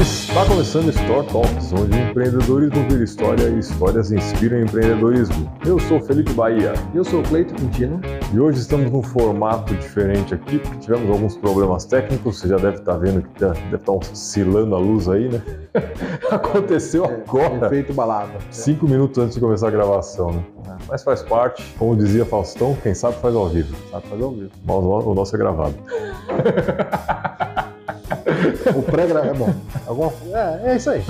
Está começando Store Talks, onde empreendedorismo vira história e histórias inspiram empreendedorismo. Eu sou Felipe Bahia. Eu sou Cleito Quintino. E hoje estamos num formato diferente aqui, porque tivemos alguns problemas técnicos. Você já deve estar vendo que deve estar oscilando a luz aí, né? Aconteceu É, agora. Efeito balada. Cinco minutos antes de começar a gravação, né? É. Mas faz parte. Como dizia Faustão, quem sabe faz ao vivo. Sabe fazer ao vivo. Mas o nosso é gravado. O pré-grava é bom. Alguma... É, é isso aí.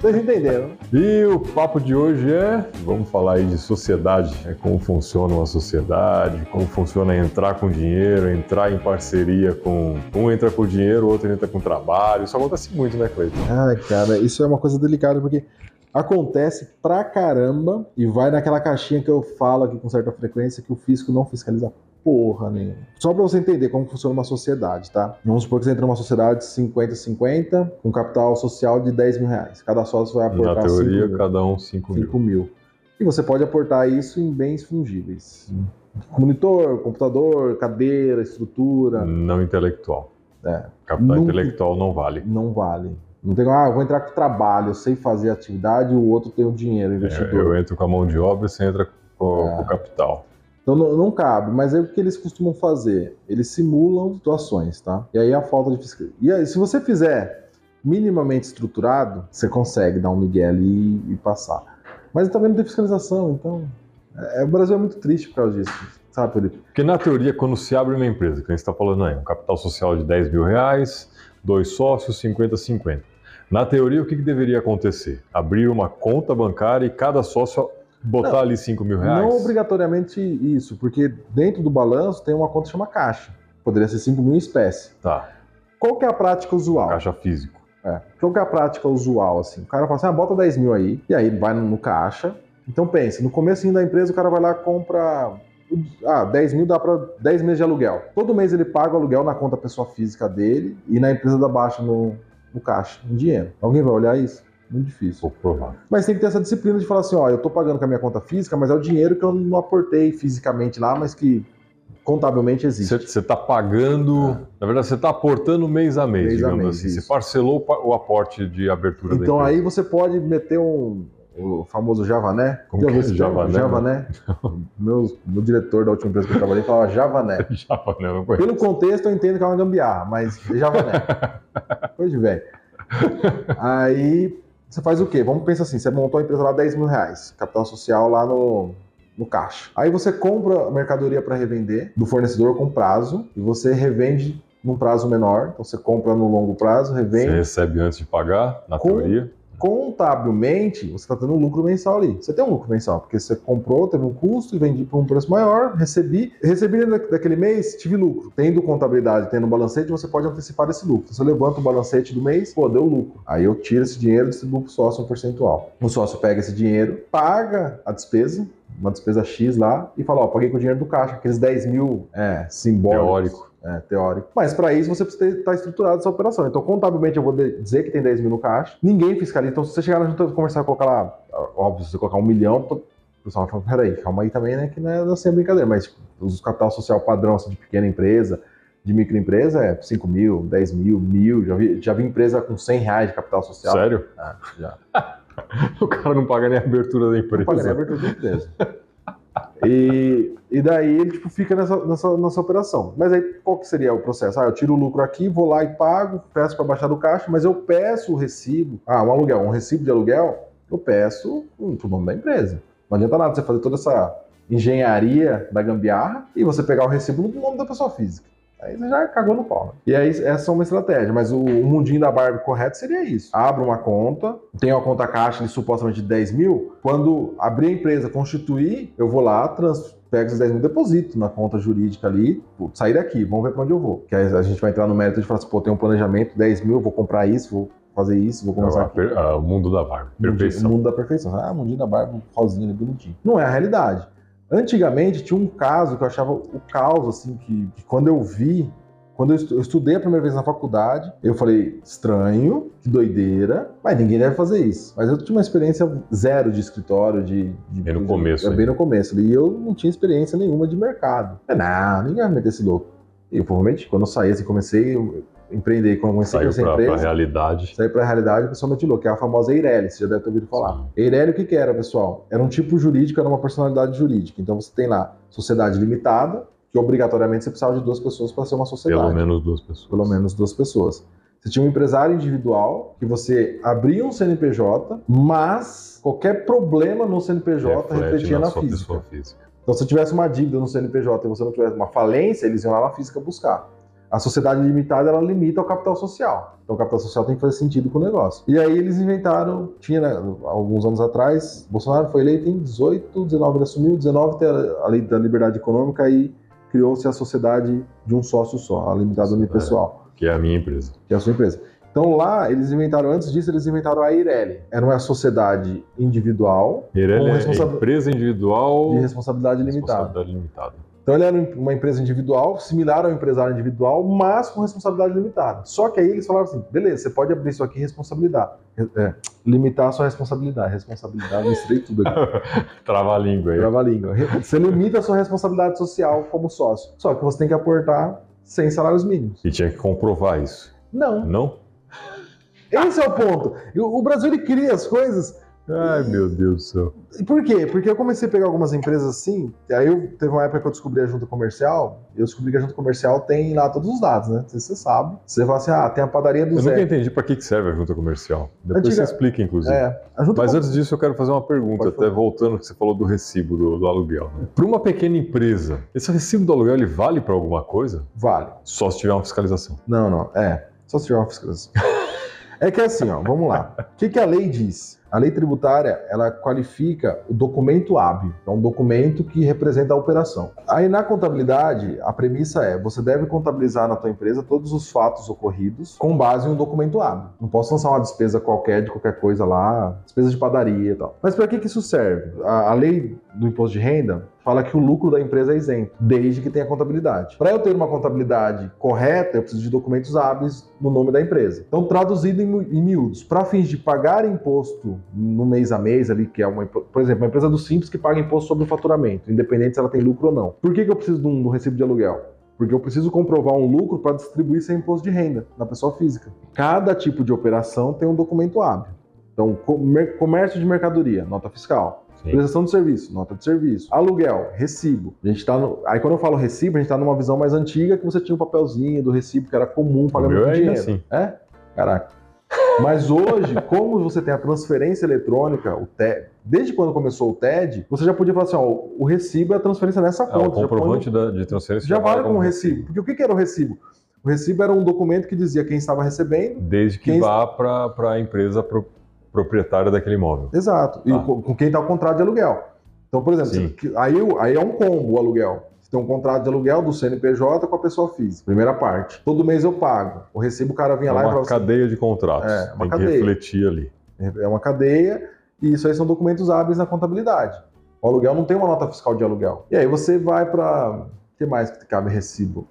Vocês entenderam. né? E o papo de hoje é, vamos falar aí de sociedade, né? como funciona uma sociedade, como funciona entrar com dinheiro, entrar em parceria com um entra com dinheiro, o outro entra com trabalho. Isso acontece muito, né, Cleiton? Ai, cara, isso é uma coisa delicada porque acontece pra caramba e vai naquela caixinha que eu falo aqui com certa frequência que o fisco não fiscaliza porra nenhuma. Só pra você entender como funciona uma sociedade, tá? Vamos supor que você entra numa sociedade 50-50 com capital social de 10 mil reais. Cada sócio vai aportar Na teoria, 5 mil. cada um 5 mil. 5 mil. E você pode aportar isso em bens fungíveis. Monitor, computador, cadeira, estrutura. Não intelectual. É. Capital intelectual não vale. Não vale. Não tem, ah, eu vou entrar com trabalho, eu sei fazer atividade e o outro tem o dinheiro, É, investidor. eu entro com a mão de obra, você entra com, É. com o capital. Então não, não cabe, mas aí o que eles costumam fazer? Eles simulam situações, tá? E aí a falta de fiscalização. E aí, se você fizer minimamente estruturado, você consegue dar um migué ali e, e passar. Mas também não tem fiscalização, então. é- o Brasil é muito triste por causa disso, sabe, Felipe? Porque na teoria, quando se abre uma empresa, que a gente está falando aí, um capital social de 10 mil reais, dois sócios, 50-50. Na teoria, o que, que deveria acontecer? Abrir uma conta bancária e cada sócio botar Não. ali 5 mil reais? Não obrigatoriamente isso, porque dentro do balanço tem uma conta que chama caixa. Poderia ser 5 mil em espécie. Tá, Qual que é a prática usual? caixa físico. É. Qual que é a prática usual, assim? O cara fala assim, ah, bota 10 mil aí, e aí vai no, no caixa. Então pensa, no começo da empresa o cara vai lá e compra... Ah, 10 mil dá para 10 meses de aluguel. Todo mês ele paga o aluguel na conta pessoa física dele e na empresa da baixa no, no caixa, em dinheiro. Alguém vai olhar isso? Muito difícil. Pouco provável. Mas tem que ter essa disciplina de falar assim, ó, eu tô pagando com a minha conta física, mas é o dinheiro que eu não aportei fisicamente lá, mas que contabilmente existe. Você está pagando, na verdade, você está aportando mês a mês, Mês a digamos mês, assim. isso. Você parcelou o aporte de abertura Então aí você pode meter um o famoso Javané. Como que é esse? Javané? Javané. meu, meu diretor da última empresa que eu trabalhei falava Javané. Já, né? Não conheço. Pelo contexto eu entendo que é uma gambiarra, mas é Javané. Coisa de velho. Aí você faz o quê? Vamos pensar assim, você montou a empresa lá 10 mil reais, capital social lá no, no caixa. Aí você compra a mercadoria para revender do fornecedor com prazo e você revende num prazo menor. Então você compra no longo prazo, Você revende. recebe antes de pagar, na Com- teoria. Contabilmente, você está tendo um lucro mensal ali. Você tem um lucro mensal, porque você comprou, teve um custo e vendi por um preço maior, recebi. Recebi daquele mês, tive lucro. Tendo contabilidade, tendo balancete, você pode antecipar esse lucro. Você levanta o balancete do mês, pô, deu lucro. Aí eu tiro esse dinheiro e distribuo pro sócio um percentual. O sócio pega esse dinheiro, paga a despesa, uma despesa X lá, e fala, ó, paguei com o dinheiro do caixa, aqueles 10 mil é, simbólicos. Teórico. É, teórico. Mas para isso você precisa estar estruturado essa operação. Então, contabilmente, eu vou de- dizer que tem 10 mil no caixa. Ninguém fiscaliza. Então, se você chegar na junta e começar a colocar lá, óbvio, se você colocar um milhão, o pessoal vai falar, peraí, calma aí também, né? Que não é assim a brincadeira. Mas tipo, os capital social padrão assim, de pequena empresa, de microempresa, é 5 mil, 10 mil, mil. Já vi, já vi empresa com 100 reais de capital social. Sério? Ah, já. O cara não paga nem a abertura da Não empresa. paga nem a abertura da empresa. E, e daí ele tipo, fica nessa, nessa, nessa operação. Mas aí qual que seria o processo? Ah, eu tiro o lucro aqui, vou lá e pago, peço para baixar do caixa, mas eu peço o recibo. Ah, um aluguel, um recibo de aluguel, eu peço hum, pro nome da empresa. Não adianta nada você fazer toda essa engenharia da gambiarra e você pegar o recibo no nome da pessoa física. Aí você já cagou no pau. Né? E aí, essa é uma estratégia, mas o, o mundinho da Barbie correto seria isso. Abra uma conta, tem uma conta caixa de supostamente 10 mil. Quando abrir a empresa, constituir, eu vou lá, trans, pego esses 10 mil, deposito na conta jurídica ali, pô, sair daqui, vamos ver para onde eu vou. Que aí a gente vai entrar no mérito de falar assim, pô, tem um planejamento, 10 mil, vou comprar isso, vou fazer isso, vou começar Ah, aqui. ah, o mundo da barba. Perfeição. mundo da perfeição. Ah, mundinho da Barbie, rosinha, ali, bonitinho. Não é a realidade. Antigamente tinha um caso que eu achava o caos, assim, que, que quando eu vi, quando eu estu- eu estudei a primeira vez na faculdade, eu falei, estranho, que doideira, mas ninguém deve fazer isso. Mas eu tinha uma experiência zero de escritório, de. de Bem no de- começo, É, hein? bem no começo. E eu não tinha experiência nenhuma de mercado. Eu, Não, ninguém vai meter esse louco. E eu, provavelmente, quando eu saí assim, comecei, eu, empreender com essa, Saiu essa pra, pra empresa, realidade. sair para a realidade, o pessoal metilou, que é a famosa Eireli, você já deve ter ouvido falar. Sim. Eireli, o que, que era, pessoal? Era um tipo jurídico, era uma personalidade jurídica. Então você tem lá sociedade limitada, que obrigatoriamente você precisava de duas pessoas para ser uma sociedade. Pelo menos duas pessoas. Pelo menos duas pessoas. Você tinha um empresário individual, que você abria um CNPJ, mas qualquer problema no CNPJ Reflete refletia na, sua física. física. Então, se tivesse uma dívida no CNPJ e você não tivesse uma falência, eles iam lá na física buscar. A sociedade limitada, ela limita ao capital social. Então, o capital social tem que fazer sentido com o negócio. E aí, eles inventaram, tinha, né, alguns anos atrás, Bolsonaro foi eleito em 18, 19 ele assumiu, 19 tem a lei da liberdade econômica e criou-se a sociedade de um sócio só, a limitada unipessoal, Que é a minha empresa. que é a sua empresa. Então, lá, eles inventaram, antes disso, eles inventaram a Eireli. Era uma sociedade individual Com é empresa individual. de responsabilidade limitada. responsabilidade limitada. Então ele era uma empresa individual, similar ao empresário individual, mas com responsabilidade limitada. Só que aí eles falaram assim: beleza, você pode abrir isso aqui responsabilidade. É, limitar a sua responsabilidade. Responsabilidade, misturei tudo aqui. Trava a língua aí. Trava a língua. Você limita a sua responsabilidade social como sócio. Só que você tem que aportar 100 salários mínimos. E tinha que comprovar isso. Não. Não? Esse é o ponto. O o Brasil ele cria as coisas Ai, meu Deus do céu. E por quê? Porque eu comecei a pegar algumas empresas assim, aí eu, teve uma época que eu descobri a junta comercial, e eu descobri que a junta comercial tem lá todos os dados, né? Você sabe. Você fala assim, ah, tem a padaria do Eu Zé. nunca entendi para que que serve a junta comercial. Depois Antiga- você explica, inclusive. É, Mas antes disso, eu quero fazer uma pergunta, até voltando ao que você falou do recibo do, do aluguel. Né? Para uma pequena empresa, esse recibo do aluguel ele vale para alguma coisa? Vale. Só se tiver uma fiscalização. Não, não, é. Só se tiver uma fiscalização. é que é assim, ó, vamos lá. O que, que a lei diz? A lei tributária, ela qualifica o documento hábil, é um documento que representa a operação. Aí na contabilidade, a premissa é, você deve contabilizar na tua empresa todos os fatos ocorridos com base em um documento hábil. Não posso lançar uma despesa qualquer de qualquer coisa lá, despesa de padaria e tal. Mas para que que isso serve? A, a lei do imposto de renda fala que o lucro da empresa é isento, desde que tenha contabilidade. Para eu ter uma contabilidade correta, eu preciso de documentos hábeis no nome da empresa. Então, traduzido em, mi- em miúdos, para fins de pagar imposto no mês a mês ali, que é uma, por exemplo, uma empresa do Simples que paga imposto sobre o faturamento, independente se ela tem lucro ou não. Por que, que eu preciso de um, de um recibo de aluguel? Porque eu preciso comprovar um lucro para distribuir sem imposto de renda na pessoa física. Cada tipo de operação tem um documento hábil. Então, comércio de mercadoria, nota fiscal. Sim. Prestação de serviço, nota de serviço. Aluguel, recibo. A gente tá no... Aí quando eu falo recibo, a gente tá numa visão mais antiga que você tinha um papelzinho do recibo que era comum O pagamento de é ainda dinheiro. assim. É? Caraca. Mas hoje, como você tem a transferência eletrônica, o TED, desde quando começou o TED, você já podia falar assim, ó, o recibo é a transferência nessa É, conta. o já põe no- comprovante da- de transferência já vale como recibo. Porque o que que era o recibo? O recibo era um documento que dizia quem estava recebendo. Desde que Quem- vá para a empresa pro- proprietária daquele imóvel. Exato. E Tá. com, com quem está o contrato de aluguel. Então, por exemplo, você- aí, aí é um combo o aluguel. Você tem um contrato de aluguel do CNPJ com a pessoa física. Primeira parte. Todo mês eu pago. O recibo o cara vinha É lá e uma falava assim, cadeia de contratos. É, uma Tem cadeia. que refletir ali. É uma cadeia e isso aí são documentos hábeis na contabilidade. O aluguel não tem uma nota fiscal de aluguel. E aí você vai para. O que mais que cabe recibo?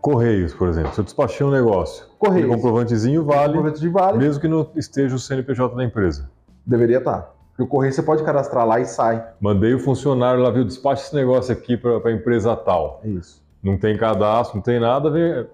Correios, por exemplo. Se eu despachei um negócio, Correios. o comprovantezinho vale, Comprovante vale mesmo que não esteja o CNPJ da empresa. deveria estar. Porque o correio você pode cadastrar lá e sai. Mandei o funcionário lá, viu, despacha esse negócio aqui para a empresa tal. Isso. Não tem cadastro, não tem nada, vem...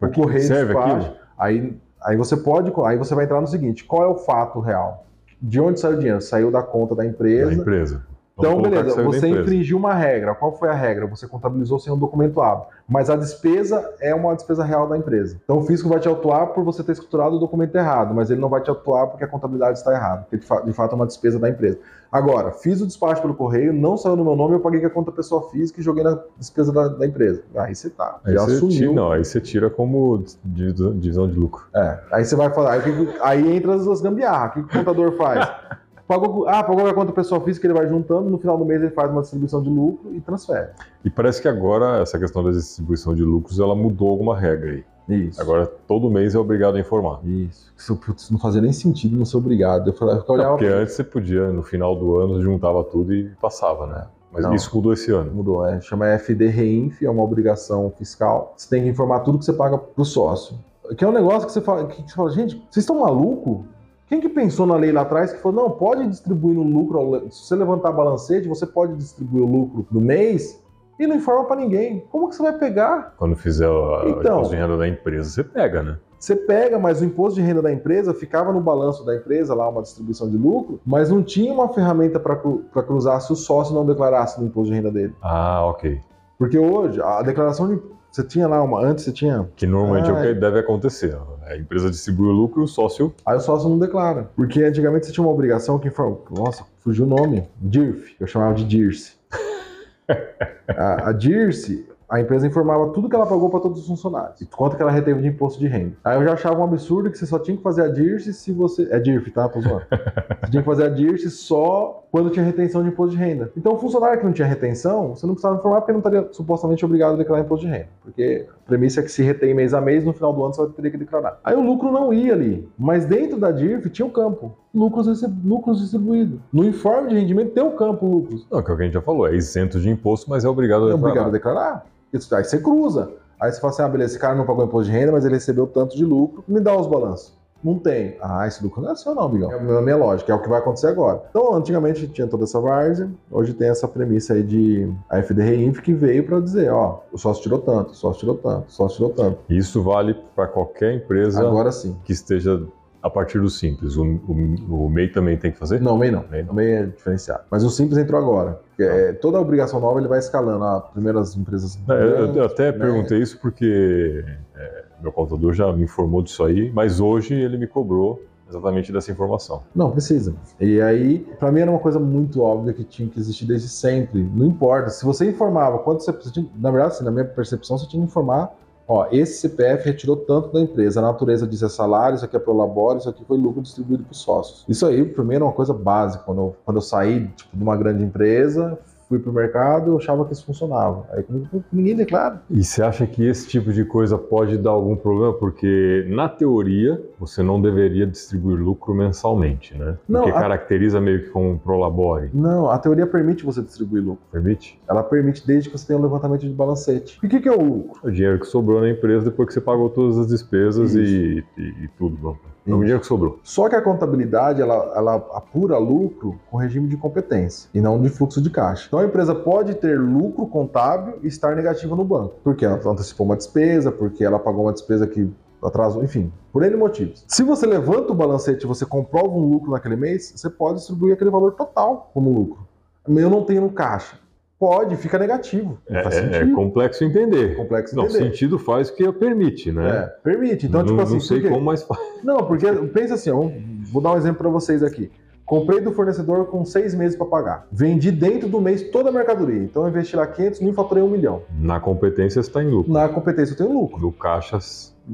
Pra O correio serve despacha. Aí, aí você pode. Aí você vai entrar no seguinte: qual é o fato real? De onde saiu o dinheiro? Saiu da conta da Da empresa. Então, beleza, você infringiu uma regra. Qual foi a regra? Você contabilizou sem um documento hábil. Mas a despesa é uma despesa real da empresa. Então o fisco vai te autuar por você ter escriturado o documento errado, mas ele não vai te autuar porque a contabilidade está errada, porque de fa- de fato é uma despesa da empresa. Agora, fiz o despacho pelo correio, não saiu no meu nome, eu paguei com a conta pessoa física e joguei na despesa da, da empresa. Aí você tá, Aí já você assumiu. tira, não, aí você tira como divisão de lucro. É, aí você vai falar, aí, aí entra as as gambiarras. O que o contador faz? Pagou, ah, pagou a conta pessoa física, ele vai juntando, no final do mês ele faz uma distribuição de lucro e transfere. E parece que agora essa questão da distribuição de lucros, ela mudou alguma regra aí. Isso. Agora todo mês é obrigado a informar. Isso. Isso, não fazia nem sentido não ser obrigado. Eu, falava, eu olhava Porque antes você podia, no final do ano, juntava tudo e passava, né? Mas Não. isso mudou esse ano. Mudou, é, chama FD Reinf, é uma obrigação fiscal. Você tem que informar tudo que você paga pro sócio. Que é um negócio que você fala, que você fala gente, vocês estão maluco? Quem que pensou na lei lá atrás que falou, não, pode distribuir no lucro, se você levantar balancete, você pode distribuir o lucro do mês e não informa para ninguém. Como que você vai pegar? Quando fizer o Então. imposto de renda da empresa, você pega, né? Você pega, mas o imposto de renda da empresa ficava no balanço da empresa, lá uma distribuição de lucro, mas não tinha uma ferramenta para cruzar se o sócio não declarasse no imposto de renda dele. Ah, ok. Porque hoje, a declaração de. Você tinha lá uma. Antes você tinha. Que normalmente é o Ah, que deve acontecer. A empresa distribui o lucro e o sócio. Aí o sócio não declara. Porque antigamente você tinha uma obrigação que informa. Nossa, fugiu o nome. DIRF. Eu chamava de DIRCE. a, a DIRCE, a empresa informava tudo que ela pagou para todos os funcionários. E quanto que ela reteve de imposto de renda. Aí eu já achava um absurdo que você só tinha que fazer a DIRCE se você. É DIRF, tá? Tô zoando. Você tinha que fazer a DIRCE só quando tinha retenção de imposto de renda. Então, o funcionário que não tinha retenção, você não precisava informar porque não estaria supostamente obrigado a declarar imposto de renda. Porque a premissa é que se retém mês a mês, no final do ano você vai ter que declarar. Aí o lucro não ia ali. Mas dentro da DIRF tinha o campo. Lucros, lucros distribuídos. No informe de rendimento tem o campo lucros. Não, que é o que a gente já falou, é isento de imposto, mas é obrigado a É declarar. obrigado a declarar. Isso- Aí você cruza. Aí você fala assim: ah, beleza, esse cara não pagou imposto de renda, mas ele recebeu tanto de lucro, me dá os balanços. Não tem. Ah, esse lucro não é seu, não, Bigão. É na minha lógica, é o que vai acontecer agora. Então, antigamente tinha toda essa várzea, hoje tem essa premissa aí de a FDRINF que veio para dizer: ó, o sócio tirou tanto, o sócio tirou tanto, o sócio tirou tanto. Isso vale para qualquer empresa Agora sim. que esteja a partir do simples. O, o- o MEI também tem que fazer? Não, o MEI não. MEI não. O MEI é diferenciado. Mas o Simples entrou agora. Porque, é, toda obrigação nova ele vai escalando. Ah, primeiro as empresas. É, eu, eu até né? perguntei isso porque é, meu contador já me informou disso aí, mas hoje ele me cobrou exatamente dessa informação. Não, precisa. E aí, pra mim era uma coisa muito óbvia que tinha que existir desde sempre. Não importa. Se você informava quanto você, tinha, na verdade, assim, na minha percepção, você tinha que informar. Ó, esse CPF retirou tanto da empresa, a natureza disso é salário, isso aqui é prolabore, isso aqui foi lucro distribuído para os sócios. Isso aí, pra mim, era uma coisa básica. Quando eu, quando eu saí tipo, de uma grande empresa, fui pro mercado, eu achava que isso funcionava. Aí ninguém declara. E você acha que esse tipo de coisa pode dar algum problema? Porque, na teoria, você não deveria distribuir lucro mensalmente, né? Não, Porque a- caracteriza meio que como um prolabore. Não, a teoria permite você distribuir lucro. Permite? Ela permite desde que você tenha um levantamento de balancete. E o que, que é o lucro? O dinheiro que sobrou na empresa depois que você pagou todas as despesas e, e- e tudo. É o dinheiro que sobrou. Só que a contabilidade ela, ela apura lucro com regime de competência e não de fluxo de caixa. Então a empresa pode ter lucro contábil e estar negativa no banco, porque ela antecipou uma despesa, porque ela pagou uma despesa que atrasou, enfim, por N motivos. Se você levanta o balancete e você comprova um lucro naquele mês, você pode distribuir aquele valor total como lucro. Eu não tenho no caixa. Pode, fica negativo. É, é- é complexo entender. Complexo Não, entender. sentido faz o que permite, É, né? permite. Então, não, tipo assim, não sei por quê? como, mas faz. Não, porque pensa assim, ó, vou dar um exemplo para vocês aqui. Comprei do fornecedor com seis meses para pagar. Vendi dentro do mês toda a mercadoria. Então eu investi lá 500 mil e faturei um milhão. Na competência você está em lucro. Na competência eu tenho lucro. No caixa,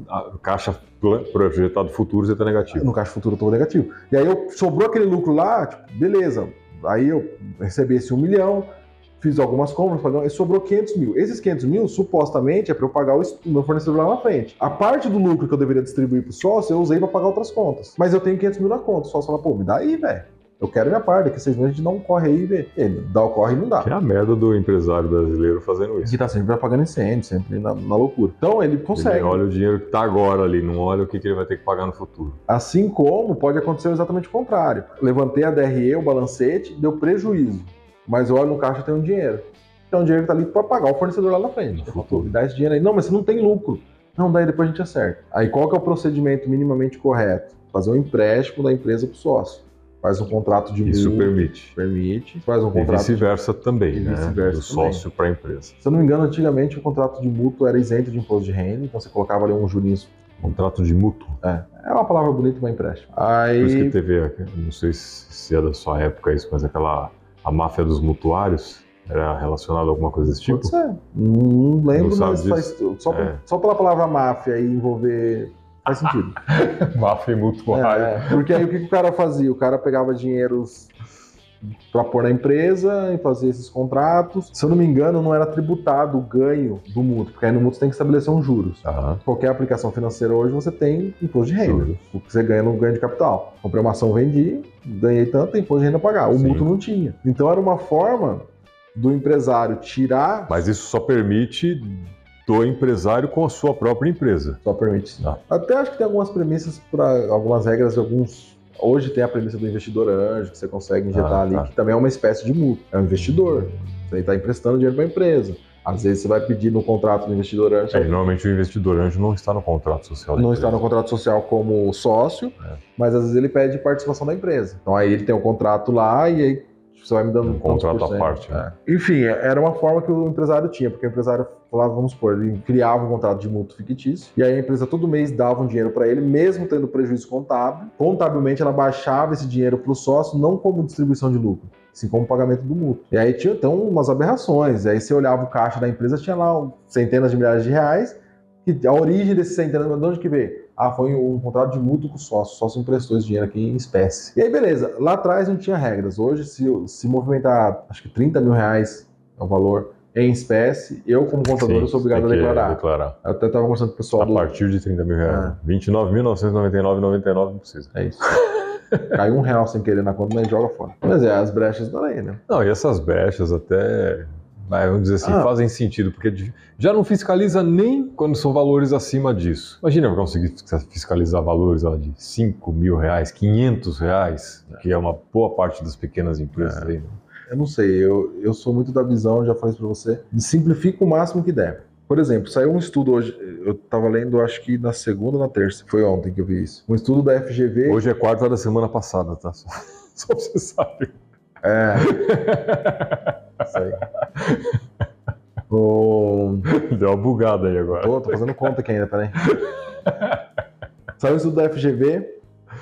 a- caixa projetado futuro você está negativo. No caixa futuro eu tô negativo. E aí eu sobrou aquele lucro lá, tipo, beleza. Aí eu recebi esse um milhão, fiz algumas compras, paguei- e sobrou 500 mil. Esses 500 mil, supostamente, é para eu pagar o o meu fornecedor lá na frente. A parte do lucro que eu deveria distribuir pro sócio, eu usei para pagar outras contas. Mas eu tenho 500 mil na conta. O sócio fala, pô, me dá aí, velho. Eu quero minha parte, daqui a seis meses a gente dá um corre aí e vê. Ele dá o corre e não dá. Que é a merda do empresário brasileiro fazendo isso. Que tá sempre pagando incêndio, sempre na, na loucura. Então ele consegue. Ele olha o dinheiro que está agora ali, não olha o que, que ele vai ter que pagar no futuro. Assim como pode acontecer exatamente o contrário. Levantei a DRE, o balancete, deu prejuízo. Mas eu olho no caixa e tenho dinheiro. Então o dinheiro que tá ali para pagar o fornecedor lá na frente. No futuro. me dá esse dinheiro aí. Não, mas você não tem lucro. Não, daí depois a gente acerta. Aí qual que é o procedimento minimamente correto? Fazer um empréstimo da empresa pro sócio. Faz um contrato de Isso multa, permite. permite. Faz um E contrato. de- vice-versa também, E né? vice-versa Do sócio para a empresa. Se eu não me engano, antigamente o contrato de mútuo era isento de imposto de renda, então você colocava ali um jurinho. Contrato de mútuo. É, é uma palavra bonita para empréstimo. Por isso que Aí. teve, não sei se se é da sua época isso, mas aquela a máfia dos mutuários era relacionada a alguma coisa desse tipo? Pode ser. Não lembro, Não mas faz, só, É. só pela palavra máfia e envolver. Faz sentido. máfia e mutuário. É, é. porque aí o que, que o cara fazia? O cara pegava dinheiros para pôr na empresa e fazer esses contratos. Se eu não me engano, não era tributado o ganho do mútuo, porque aí no mútuo você tem que estabelecer uns juros. Aham. Qualquer aplicação financeira hoje você tem imposto de renda. Juros. O que você ganha no ganho de capital. Comprei uma ação, vendi, ganhei tanto, tem imposto de renda a pagar. O Sim. mútuo não tinha. Então era uma forma do empresário tirar. Mas isso só permite do empresário com a sua própria empresa. Só permite. Tá. Até acho que tem algumas premissas para algumas regras de alguns. Hoje tem a premissa do investidor anjo, que você consegue injetar Ah, ali, tá. que também é uma espécie de mútuo. É um investidor. Você está emprestando dinheiro para a empresa. Às vezes você vai pedir no contrato do investidor anjo. É, normalmente o investidor anjo não está no contrato social. não está no contrato social como sócio, É. mas às vezes ele pede participação da empresa. Então aí ele tem um contrato lá e aí você vai me dando Um contrato à parte, né? É. Enfim, era uma forma que o empresário tinha, porque o empresário falava, vamos supor, ele criava um contrato de mútuo fictício, e aí a empresa todo mês dava um dinheiro para ele, mesmo tendo prejuízo contábil. Contabilmente ela baixava esse dinheiro para o sócio, não como distribuição de lucro, sim como pagamento do mútuo. E aí tinha então umas aberrações. E aí você olhava o caixa da empresa, tinha lá centenas de milhares de reais, que a origem desses centenas, de onde que veio? Ah, foi um contrato de mútuo com o sócio. O sócio emprestou esse dinheiro aqui em espécie. E aí, beleza. Lá atrás não tinha regras. Hoje, se, se movimentar, acho que 30 mil reais é o valor em espécie, eu, como contador, Sim, eu sou obrigado a declarar. declarar. Eu até estava conversando com o pessoal A do. partir de 30 mil reais. Ah. 29.999,99 não precisa. É isso. Caiu um real sem querer na conta, mas joga fora. Mas é, as brechas da lei, né? Não, e essas brechas até, vai, vamos dizer assim, Ah. fazem sentido, porque já não fiscaliza nem quando são valores acima disso. Imagina eu conseguir fiscalizar valores lá, de 5 mil reais, 500 reais, que é uma boa parte das pequenas empresas É. aí. né? Eu não sei, eu, eu sou muito da visão, já falei isso pra você, de simplifica o máximo que der. Por exemplo, saiu um estudo hoje, eu tava lendo, acho que na segunda ou na terça, foi ontem que eu vi isso. Um estudo da FGV. Hoje é quarta da semana passada, tá? Só, só pra você saber. É, isso aí. O... Deu uma bugada aí agora. Tô, tô fazendo conta aqui ainda, peraí. Saiu um estudo da FGV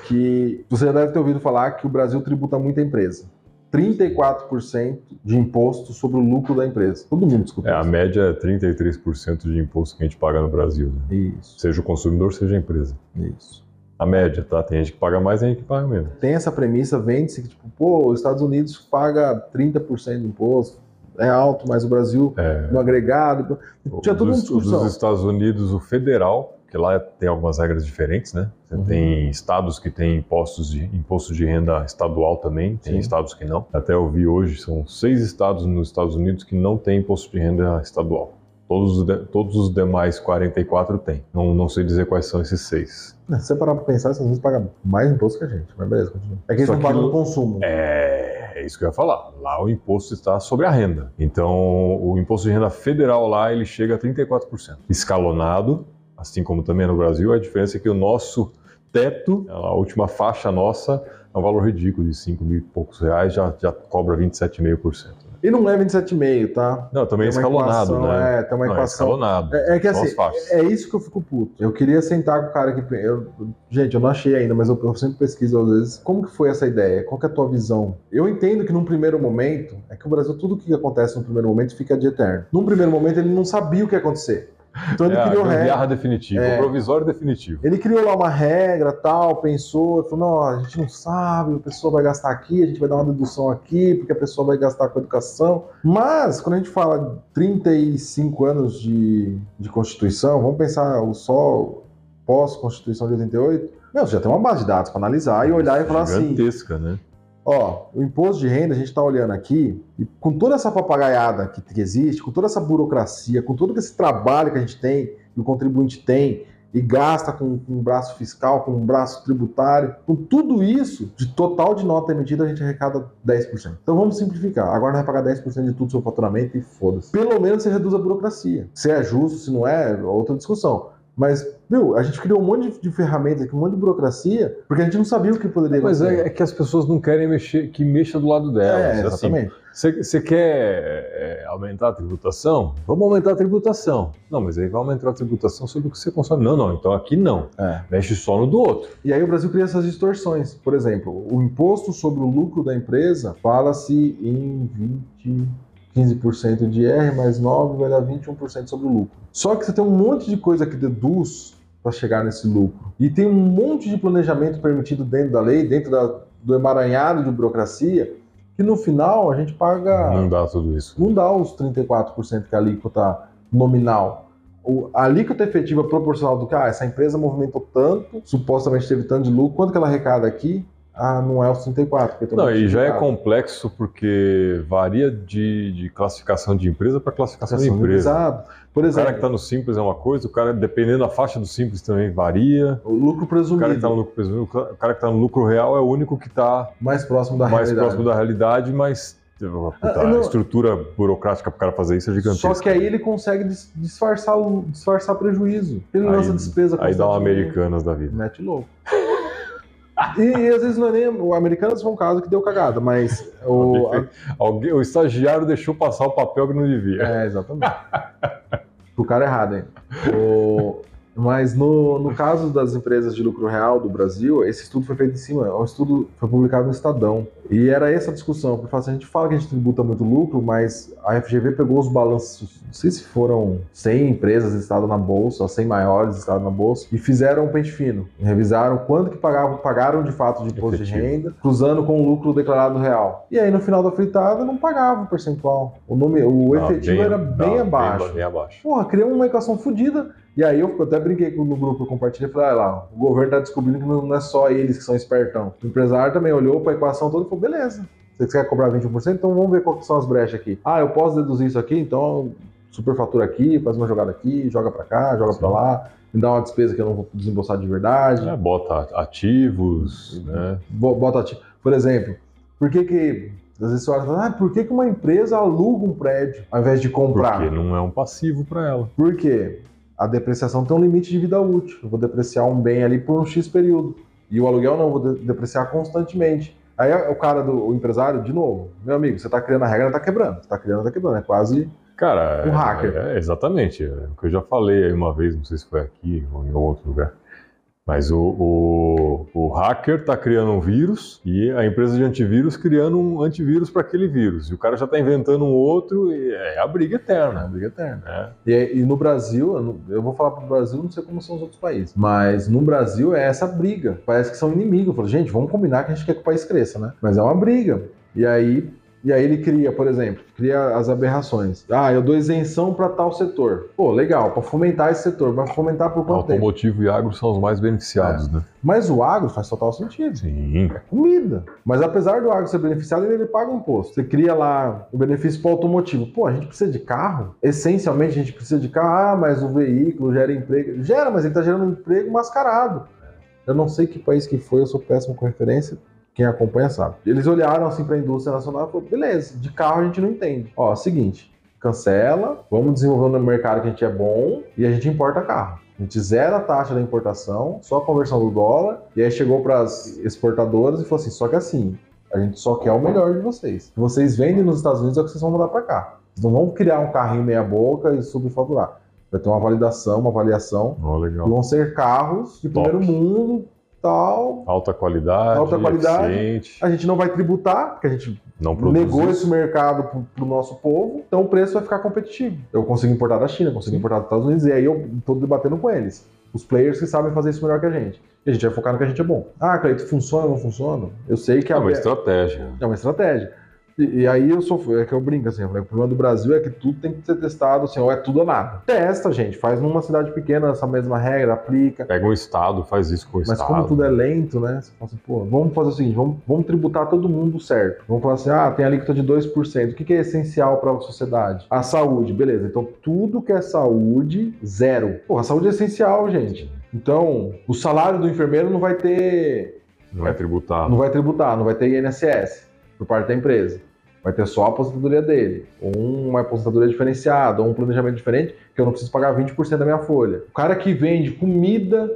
que você já deve ter ouvido falar que o Brasil tributa muita empresa. 34% de imposto sobre o lucro da empresa. Todo mundo escuta É, a média é 33% de imposto que a gente paga no Brasil, né? Isso, Seja o consumidor, seja a empresa. isso. A média, tá? Tem gente que paga mais, tem gente que paga menos. Tem essa premissa, vende-se que, tipo, pô, os Estados Unidos paga 30% de imposto, é alto, mas o Brasil, É, no agregado, tinha toda uma discussão. dos Estados Unidos, o federal, que lá tem algumas regras diferentes, né? Você Uhum. tem estados que têm impostos de, imposto de renda estadual também, tem Sim. estados que não. Até eu vi hoje, são seis estados nos Estados Unidos que não têm imposto de renda estadual. Todos todos os demais 44 têm. Não, não sei dizer quais são esses seis. Se você parar pra pensar, Estados Unidos pagam mais imposto que a gente, mas beleza, continua. É que eles Só não pagam no consumo. É, é isso que eu ia falar. Lá o imposto está sobre a renda. Então, o imposto de renda federal lá, ele chega a 34%. Escalonado, assim como também no Brasil, a diferença é que o nosso teto, a última faixa nossa, é um valor ridículo de 5 mil e poucos reais, já, já cobra 27,5%. E não é 27,5, tá? Não, também é escalonado, equação, né? É, tem uma Não, é equação. escalonado. É, é que assim, é isso que eu fico puto. Eu queria sentar com o cara que. Eu, gente, eu não achei ainda, mas eu, eu sempre pesquiso às vezes. Como que foi essa ideia? Qual que é a tua visão? Eu entendo que num primeiro momento, é que o Brasil, tudo que acontece no primeiro momento fica de eterno. Num primeiro momento, ele não sabia o que ia acontecer. Então ele É criou regra. definitiva, É. provisório definitivo. Ele criou lá uma regra, tal, pensou, falou, não, a gente não sabe, a pessoa vai gastar aqui, a gente vai dar uma dedução aqui, porque a pessoa vai gastar com educação. Mas, quando a gente fala de 35 anos de, de Constituição, vamos pensar o só pós-Constituição de 88, meu, você já tem uma base de dados para analisar e olhar e falar assim, Gigantesca, né? Ó, o imposto de renda, a gente está olhando aqui, e com toda essa papagaiada que, que existe, com toda essa burocracia, com todo esse trabalho que a gente tem, e o contribuinte tem, e gasta com, com um braço fiscal, com um braço tributário, com tudo isso, de total de nota emitida, a gente arrecada 10%. Então vamos simplificar. Agora vai pagar 10% de tudo o seu faturamento e foda-se. Pelo menos você reduz a burocracia. Se é justo, se não é, é outra discussão. Mas, viu, a gente criou um monte de, ferramentas aqui, um monte de burocracia, porque a gente não sabia o que poderia Mas acontecer. é, é que as pessoas não querem mexer, que mexa do lado delas. É, assim, exatamente. Você quer é, aumentar a tributação? Vamos aumentar a tributação. Não, mas aí vai aumentar a tributação sobre o que você consome. Não, não, então aqui não. É. Mexe só no do outro. E aí o Brasil cria essas distorções. Por exemplo, o imposto sobre o lucro da empresa fala-se em 20, 15% de IR mais 9 vai dar 21% sobre o lucro. Só que você tem um monte de coisa que deduz para chegar nesse lucro. E tem um monte de planejamento permitido dentro da lei, dentro da- do emaranhado de burocracia, que no final a gente paga Não dá tudo isso. não dá os 34% que é a alíquota nominal. O, a alíquota efetiva proporcional do que ah, essa empresa movimentou tanto, supostamente teve tanto de lucro, quanto que ela arrecada aqui? Ah, não é os 34. porque tem um Não, e já é complexo porque varia de, de classificação de empresa para classificação de Classificação de empresa. Exato. Por O exemplo, cara que está no simples é uma coisa, o cara, dependendo da faixa do simples, também varia. o lucro O cara que presumido, está no lucro presumido, o cara que tá no lucro real é o único que está mais próximo da mais realidade. próximo da realidade, mas Puta, a estrutura burocrática para o cara fazer isso é gigantesca. Só que aí ele consegue disfarçar, disfarçar prejuízo. Ele lança despesa Aí dá um Americanas da vida. Mete louco. E, às vezes não é nem. O Americanas foi um caso que deu cagada, mas. O, a... Alguém, o estagiário deixou passar o papel que não devia. É, exatamente. o cara errado, hein? O, mas no, no caso das empresas de lucro real do Brasil, esse estudo foi feito em cima, é um estudo foi publicado no Estadão. E era essa a discussão, porque assim, a gente fala que a gente tributa muito lucro, mas a FGV pegou os balanços, não sei se foram 100 empresas listadas na bolsa, 100 maiores listadas na bolsa, e fizeram um pente fino. Revisaram quanto que pagavam, pagaram de fato de imposto Efetivo. de renda, cruzando com o lucro declarado real. E aí no final da fritada não pagava o percentual. O, nome, o não, efetivo bem, era bem não, abaixo. Bem, bem abaixo. Porra, criou uma equação fodida e aí eu até brinquei no grupo, eu compartilhei falei, ah lá, o governo está descobrindo que não é só eles que são espertão. O empresário também olhou para a equação toda e falou, beleza, você quer cobrar 21%? Então vamos ver quais são as brechas aqui. Ah, eu posso deduzir isso aqui, então superfatura aqui, faz uma jogada aqui, joga para cá, joga para lá, me dá uma despesa que eu não vou desembolsar de verdade. É, bota ativos, né? Bota ativos. Por exemplo, por que que às vezes você olha e fala, ah, por que, que uma empresa aluga um prédio ao invés de comprar? Porque não é um passivo para ela. Por quê? A depreciação tem um limite de vida útil. Eu vou depreciar um bem ali por um X período. E o aluguel não, eu vou depreciar constantemente. Aí o cara do o empresário, de novo, meu amigo, você está criando a regra, está quebrando. Você está criando, está quebrando. É quase Cara, um hacker. É, é, exatamente. É o que eu já falei aí uma vez, não sei se foi aqui ou em outro lugar. Mas o, o, o hacker está criando um vírus e a empresa de antivírus criando um antivírus para aquele vírus. E o cara já está inventando um outro e é a briga eterna. É a briga eterna. É. E, e, no Brasil, eu vou falar para o Brasil, não sei como são os outros países, mas no Brasil é essa briga. Parece que são inimigos. Eu falo, gente, vamos combinar que a gente quer que o país cresça, né? Mas é uma briga. E aí e aí ele cria, por exemplo, cria as aberrações. Ah, eu dou isenção para tal setor. Pô, legal, para fomentar esse setor. Vai fomentar por quanto Automotivo tempo? e agro são os mais beneficiados, é. né? Mas o agro faz total sentido. Sim. É comida. Mas apesar do agro ser beneficiado, ele, ele paga um imposto. Você cria lá o benefício para o automotivo. Pô, a gente precisa de carro? Essencialmente a gente precisa de carro. Ah, mas o veículo gera emprego. Gera, mas ele está gerando um emprego mascarado. Eu não sei que país que foi, eu sou péssimo com referência quem acompanha sabe. Eles olharam assim para a indústria nacional e falaram: beleza, de carro a gente não entende. Ó, seguinte, cancela, vamos desenvolver no mercado que a gente é bom e a gente importa carro. A gente zera a taxa da importação, só a conversão do dólar, e aí chegou para as exportadoras e falou assim: só que assim, a gente só quer o melhor de vocês. O que vocês vendem nos Estados Unidos é o que vocês vão mandar para cá. Vocês não vão criar um carrinho meia-boca e subfaturar. Vai ter uma validação, uma avaliação. Oh, e vão ser carros de Top. primeiro mundo, tal. Alta qualidade, alta qualidade. Eficiente. A gente não vai tributar, porque a gente não negou esse mercado para o nosso povo, então o preço vai ficar competitivo. Eu consigo importar da China, consigo importar dos Estados Unidos, e aí eu estou debatendo com eles. Os players que sabem fazer isso melhor que a gente. E a gente vai focar no que a gente é bom. Ah, Cleito, funciona ou não funciona? Eu sei que é uma estratégia. É uma estratégia. E, e, aí eu sou, é que eu brinco assim, o problema do Brasil é que tudo tem que ser testado, assim, ou é tudo ou nada. Testa, gente, faz numa cidade pequena essa mesma regra, aplica. Pega um estado, faz isso com o Mas estado. Mas como tudo é lento, né? Você fala assim, pô, vamos fazer o seguinte, vamos, vamos tributar todo mundo certo. Vamos falar assim, ah, tem alíquota de 2%. O que, que é essencial para a sociedade? A saúde, beleza. Então tudo que é saúde, zero. Pô, a saúde é essencial, gente. Então, o salário do enfermeiro não vai ter. Não vai tributar. Não vai tributar, não vai ter INSS por parte da empresa. Vai ter só a aposentadoria dele, uma aposentadoria diferenciada, ou um planejamento diferente, que eu não preciso pagar 20% da minha folha. O cara que vende comida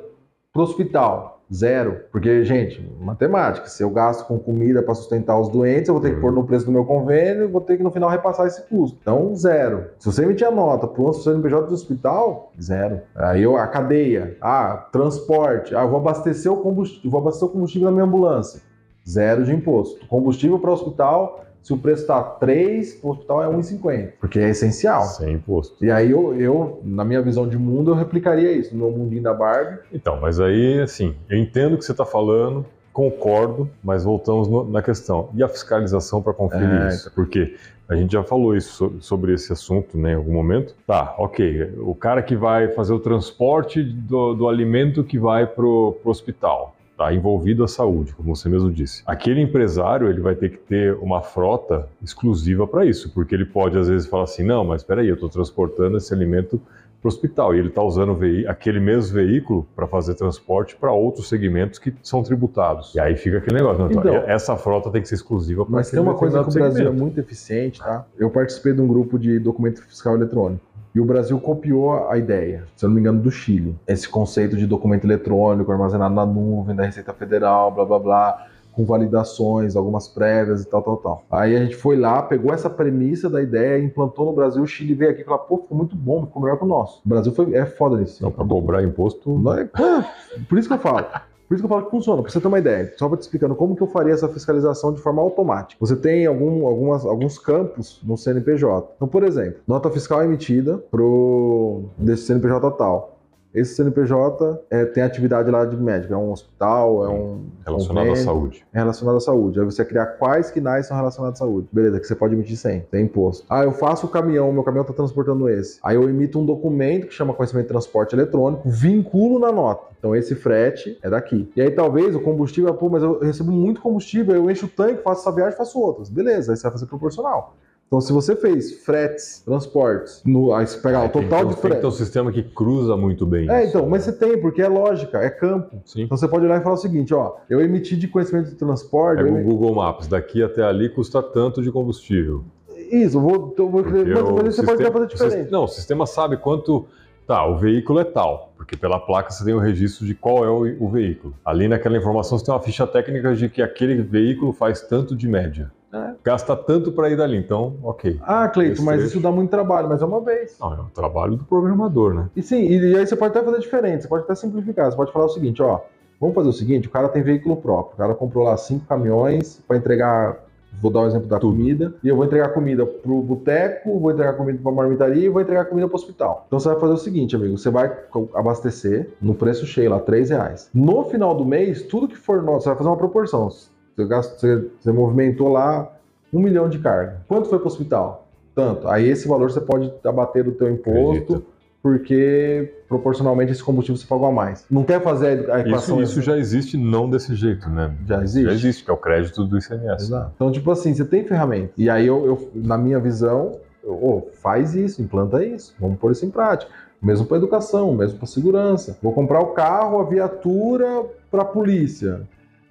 para o hospital, zero. Porque, gente, matemática, se eu gasto com comida para sustentar os doentes, eu vou ter que pôr no preço do meu convênio, vou ter que no final repassar esse custo. Então, zero. Se você emitir a nota para o CNPJ do hospital, zero. Aí eu, a cadeia, ah, transporte, ah, eu vou abastecer o combustível, vou abastecer o combustível na minha ambulância. Zero de imposto. Combustível para o hospital, se o preço está 3, o hospital é 1,50, porque é essencial. Sem imposto. E aí eu, eu, na minha visão de mundo, eu replicaria isso no meu mundinho da Barbie. Então, mas aí, assim, eu entendo o que você está falando, concordo, mas voltamos no, na questão. E a fiscalização para conferir é, isso? Então. Porque a gente já falou isso sobre esse assunto né, em algum momento. Tá, ok. O cara que vai fazer o transporte do, do alimento que vai para o hospital está envolvido a saúde, como você mesmo disse. Aquele empresário ele vai ter que ter uma frota exclusiva para isso, porque ele pode às vezes falar assim, não, mas espera aí, eu estou transportando esse alimento para o hospital. E ele está usando aquele mesmo veículo para fazer transporte para outros segmentos que são tributados. E aí fica aquele negócio. Não, então, essa frota tem que ser exclusiva para Mas tem uma coisa que o Brasil segmento. é muito eficiente, tá? Eu participei de um grupo de documento fiscal eletrônico. E o Brasil copiou a ideia, se eu não me engano, do Chile. Esse conceito de documento eletrônico armazenado na nuvem da Receita Federal, blá blá blá com validações, algumas prévias e tal, tal, tal. Aí a gente foi lá, pegou essa premissa da ideia, implantou no Brasil, o Chile veio aqui e falou, pô, ficou muito bom, ficou melhor que o nosso. O Brasil foi, é foda nisso. Não, pra cobrar imposto... Não é, por isso que eu falo. Por isso que eu falo que funciona, pra você ter uma ideia. Só para te explicando como que eu faria essa fiscalização de forma automática. Você tem algum, algumas, alguns campos no CNPJ. Então, por exemplo, nota fiscal emitida pro desse CNPJ tal. Esse CNPJ é, tem atividade lá de médico, é um hospital, é um. Relacionado convênio, à saúde. É relacionado à saúde. Aí você criar quais quinais são relacionados à saúde. Beleza, que você pode emitir 100, tem imposto. Ah, eu faço o caminhão, meu caminhão está transportando esse. Aí eu emito um documento que chama conhecimento de transporte eletrônico, vinculo na nota. Então esse frete é daqui. E aí talvez o combustível, pô, mas eu recebo muito combustível, eu encho o tanque, faço essa viagem, faço outras. Beleza, aí você vai fazer proporcional. Então, se você fez fretes, transportes, no, aí você pegar é, o total de fretes. Tem um sistema que cruza muito bem. É, isso. então, mas você tem, porque é lógica, é campo. Sim. Então você pode olhar e falar o seguinte: ó, eu emiti de conhecimento de transporte. Pega o Google Maps, daqui até ali custa tanto de combustível. Isso, eu vou, eu vou mas, mas você sistema, pode fazer diferente. Não, o sistema sabe quanto. Tá, o veículo é tal, porque pela placa você tem o registro de qual é o, o veículo. Ali naquela informação você tem uma ficha técnica de que aquele veículo faz tanto de média. É. Gasta tanto para ir dali, então, ok. Ah, Cleito, mas trecho. isso dá muito trabalho, mas é uma vez. Não, é o trabalho do programador, né? E sim, e, e aí você pode até fazer diferente, você pode até simplificar. Você pode falar o seguinte, ó, vamos fazer o seguinte, o cara tem veículo próprio, o cara comprou lá cinco caminhões para entregar Vou dar o um exemplo da Tudo. comida. E eu vou entregar comida pro boteco, vou entregar comida pra marmitaria e vou entregar comida pro hospital. Então você vai fazer o seguinte, amigo: você vai abastecer no preço cheio lá, 3 reais. No final do mês, tudo que for nosso, você vai fazer uma proporção. Você, gasta, você, você movimentou lá um milhão de carga. Quanto foi para o hospital? Tanto. Aí esse valor você pode abater do teu imposto. Acredito porque proporcionalmente esse combustível você pagou a mais. Não quer fazer a equação? Isso, isso já existe não desse jeito, né? Já existe? Já existe, que é o crédito do ICMS. Exato. Então, tipo assim, você tem ferramenta. E aí, eu, eu na minha visão, eu, oh, faz isso, implanta isso, vamos pôr isso em prática. Mesmo para educação, mesmo para segurança. Vou comprar o carro, a viatura para a polícia.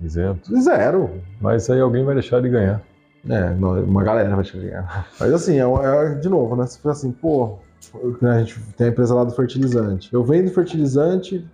Isento? Zero. Mas aí alguém vai deixar de ganhar. É, uma galera vai deixar de ganhar. Mas assim, é, é, de novo, né? Você fica assim, pô, a gente tem a empresa lá do fertilizante. Eu vendo fertilizante,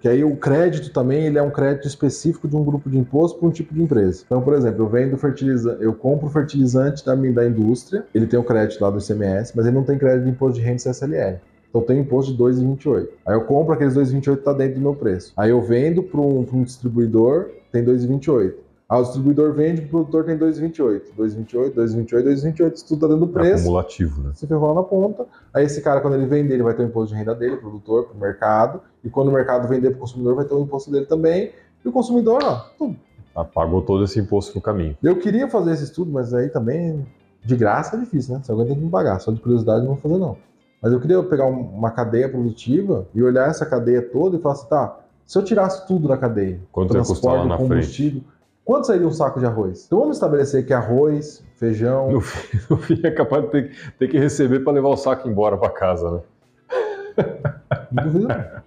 que aí o crédito também ele é um crédito específico de um grupo de imposto para um tipo de empresa. Então, por exemplo, eu vendo fertilizante, eu compro fertilizante da, da indústria, ele tem o crédito lá do ICMS, mas ele não tem crédito de imposto de renda CSLL. Então tem imposto de 2,28. Aí eu compro aqueles 2,28 está dentro do meu preço. Aí eu vendo para um, um distribuidor, tem 2,28. Ah, o distribuidor vende, o produtor tem 2,28. 2,28, 2,28, 2,28. Isso tudo tá dando preço. É acumulativo, né? Você ferrou na ponta. Aí esse cara, quando ele vender, ele vai ter o imposto de renda dele, produtor, para o mercado. E quando o mercado vender para o consumidor, vai ter o imposto dele também. E o consumidor, ó, tum. Ah, pagou todo esse imposto no caminho. Eu queria fazer esse estudo, mas aí também, de graça é difícil, né? Se alguém tem que me pagar. Só de curiosidade não vou fazer, não. Mas eu queria pegar uma cadeia produtiva e olhar essa cadeia toda e falar assim, tá, se eu tirasse tudo da cadeia, quanto transporte, lá na combustível, frente? quanto seria um saco de arroz? Então vamos estabelecer que arroz, feijão. No fim, no fim é capaz de ter, ter que receber para levar o saco embora para casa, né?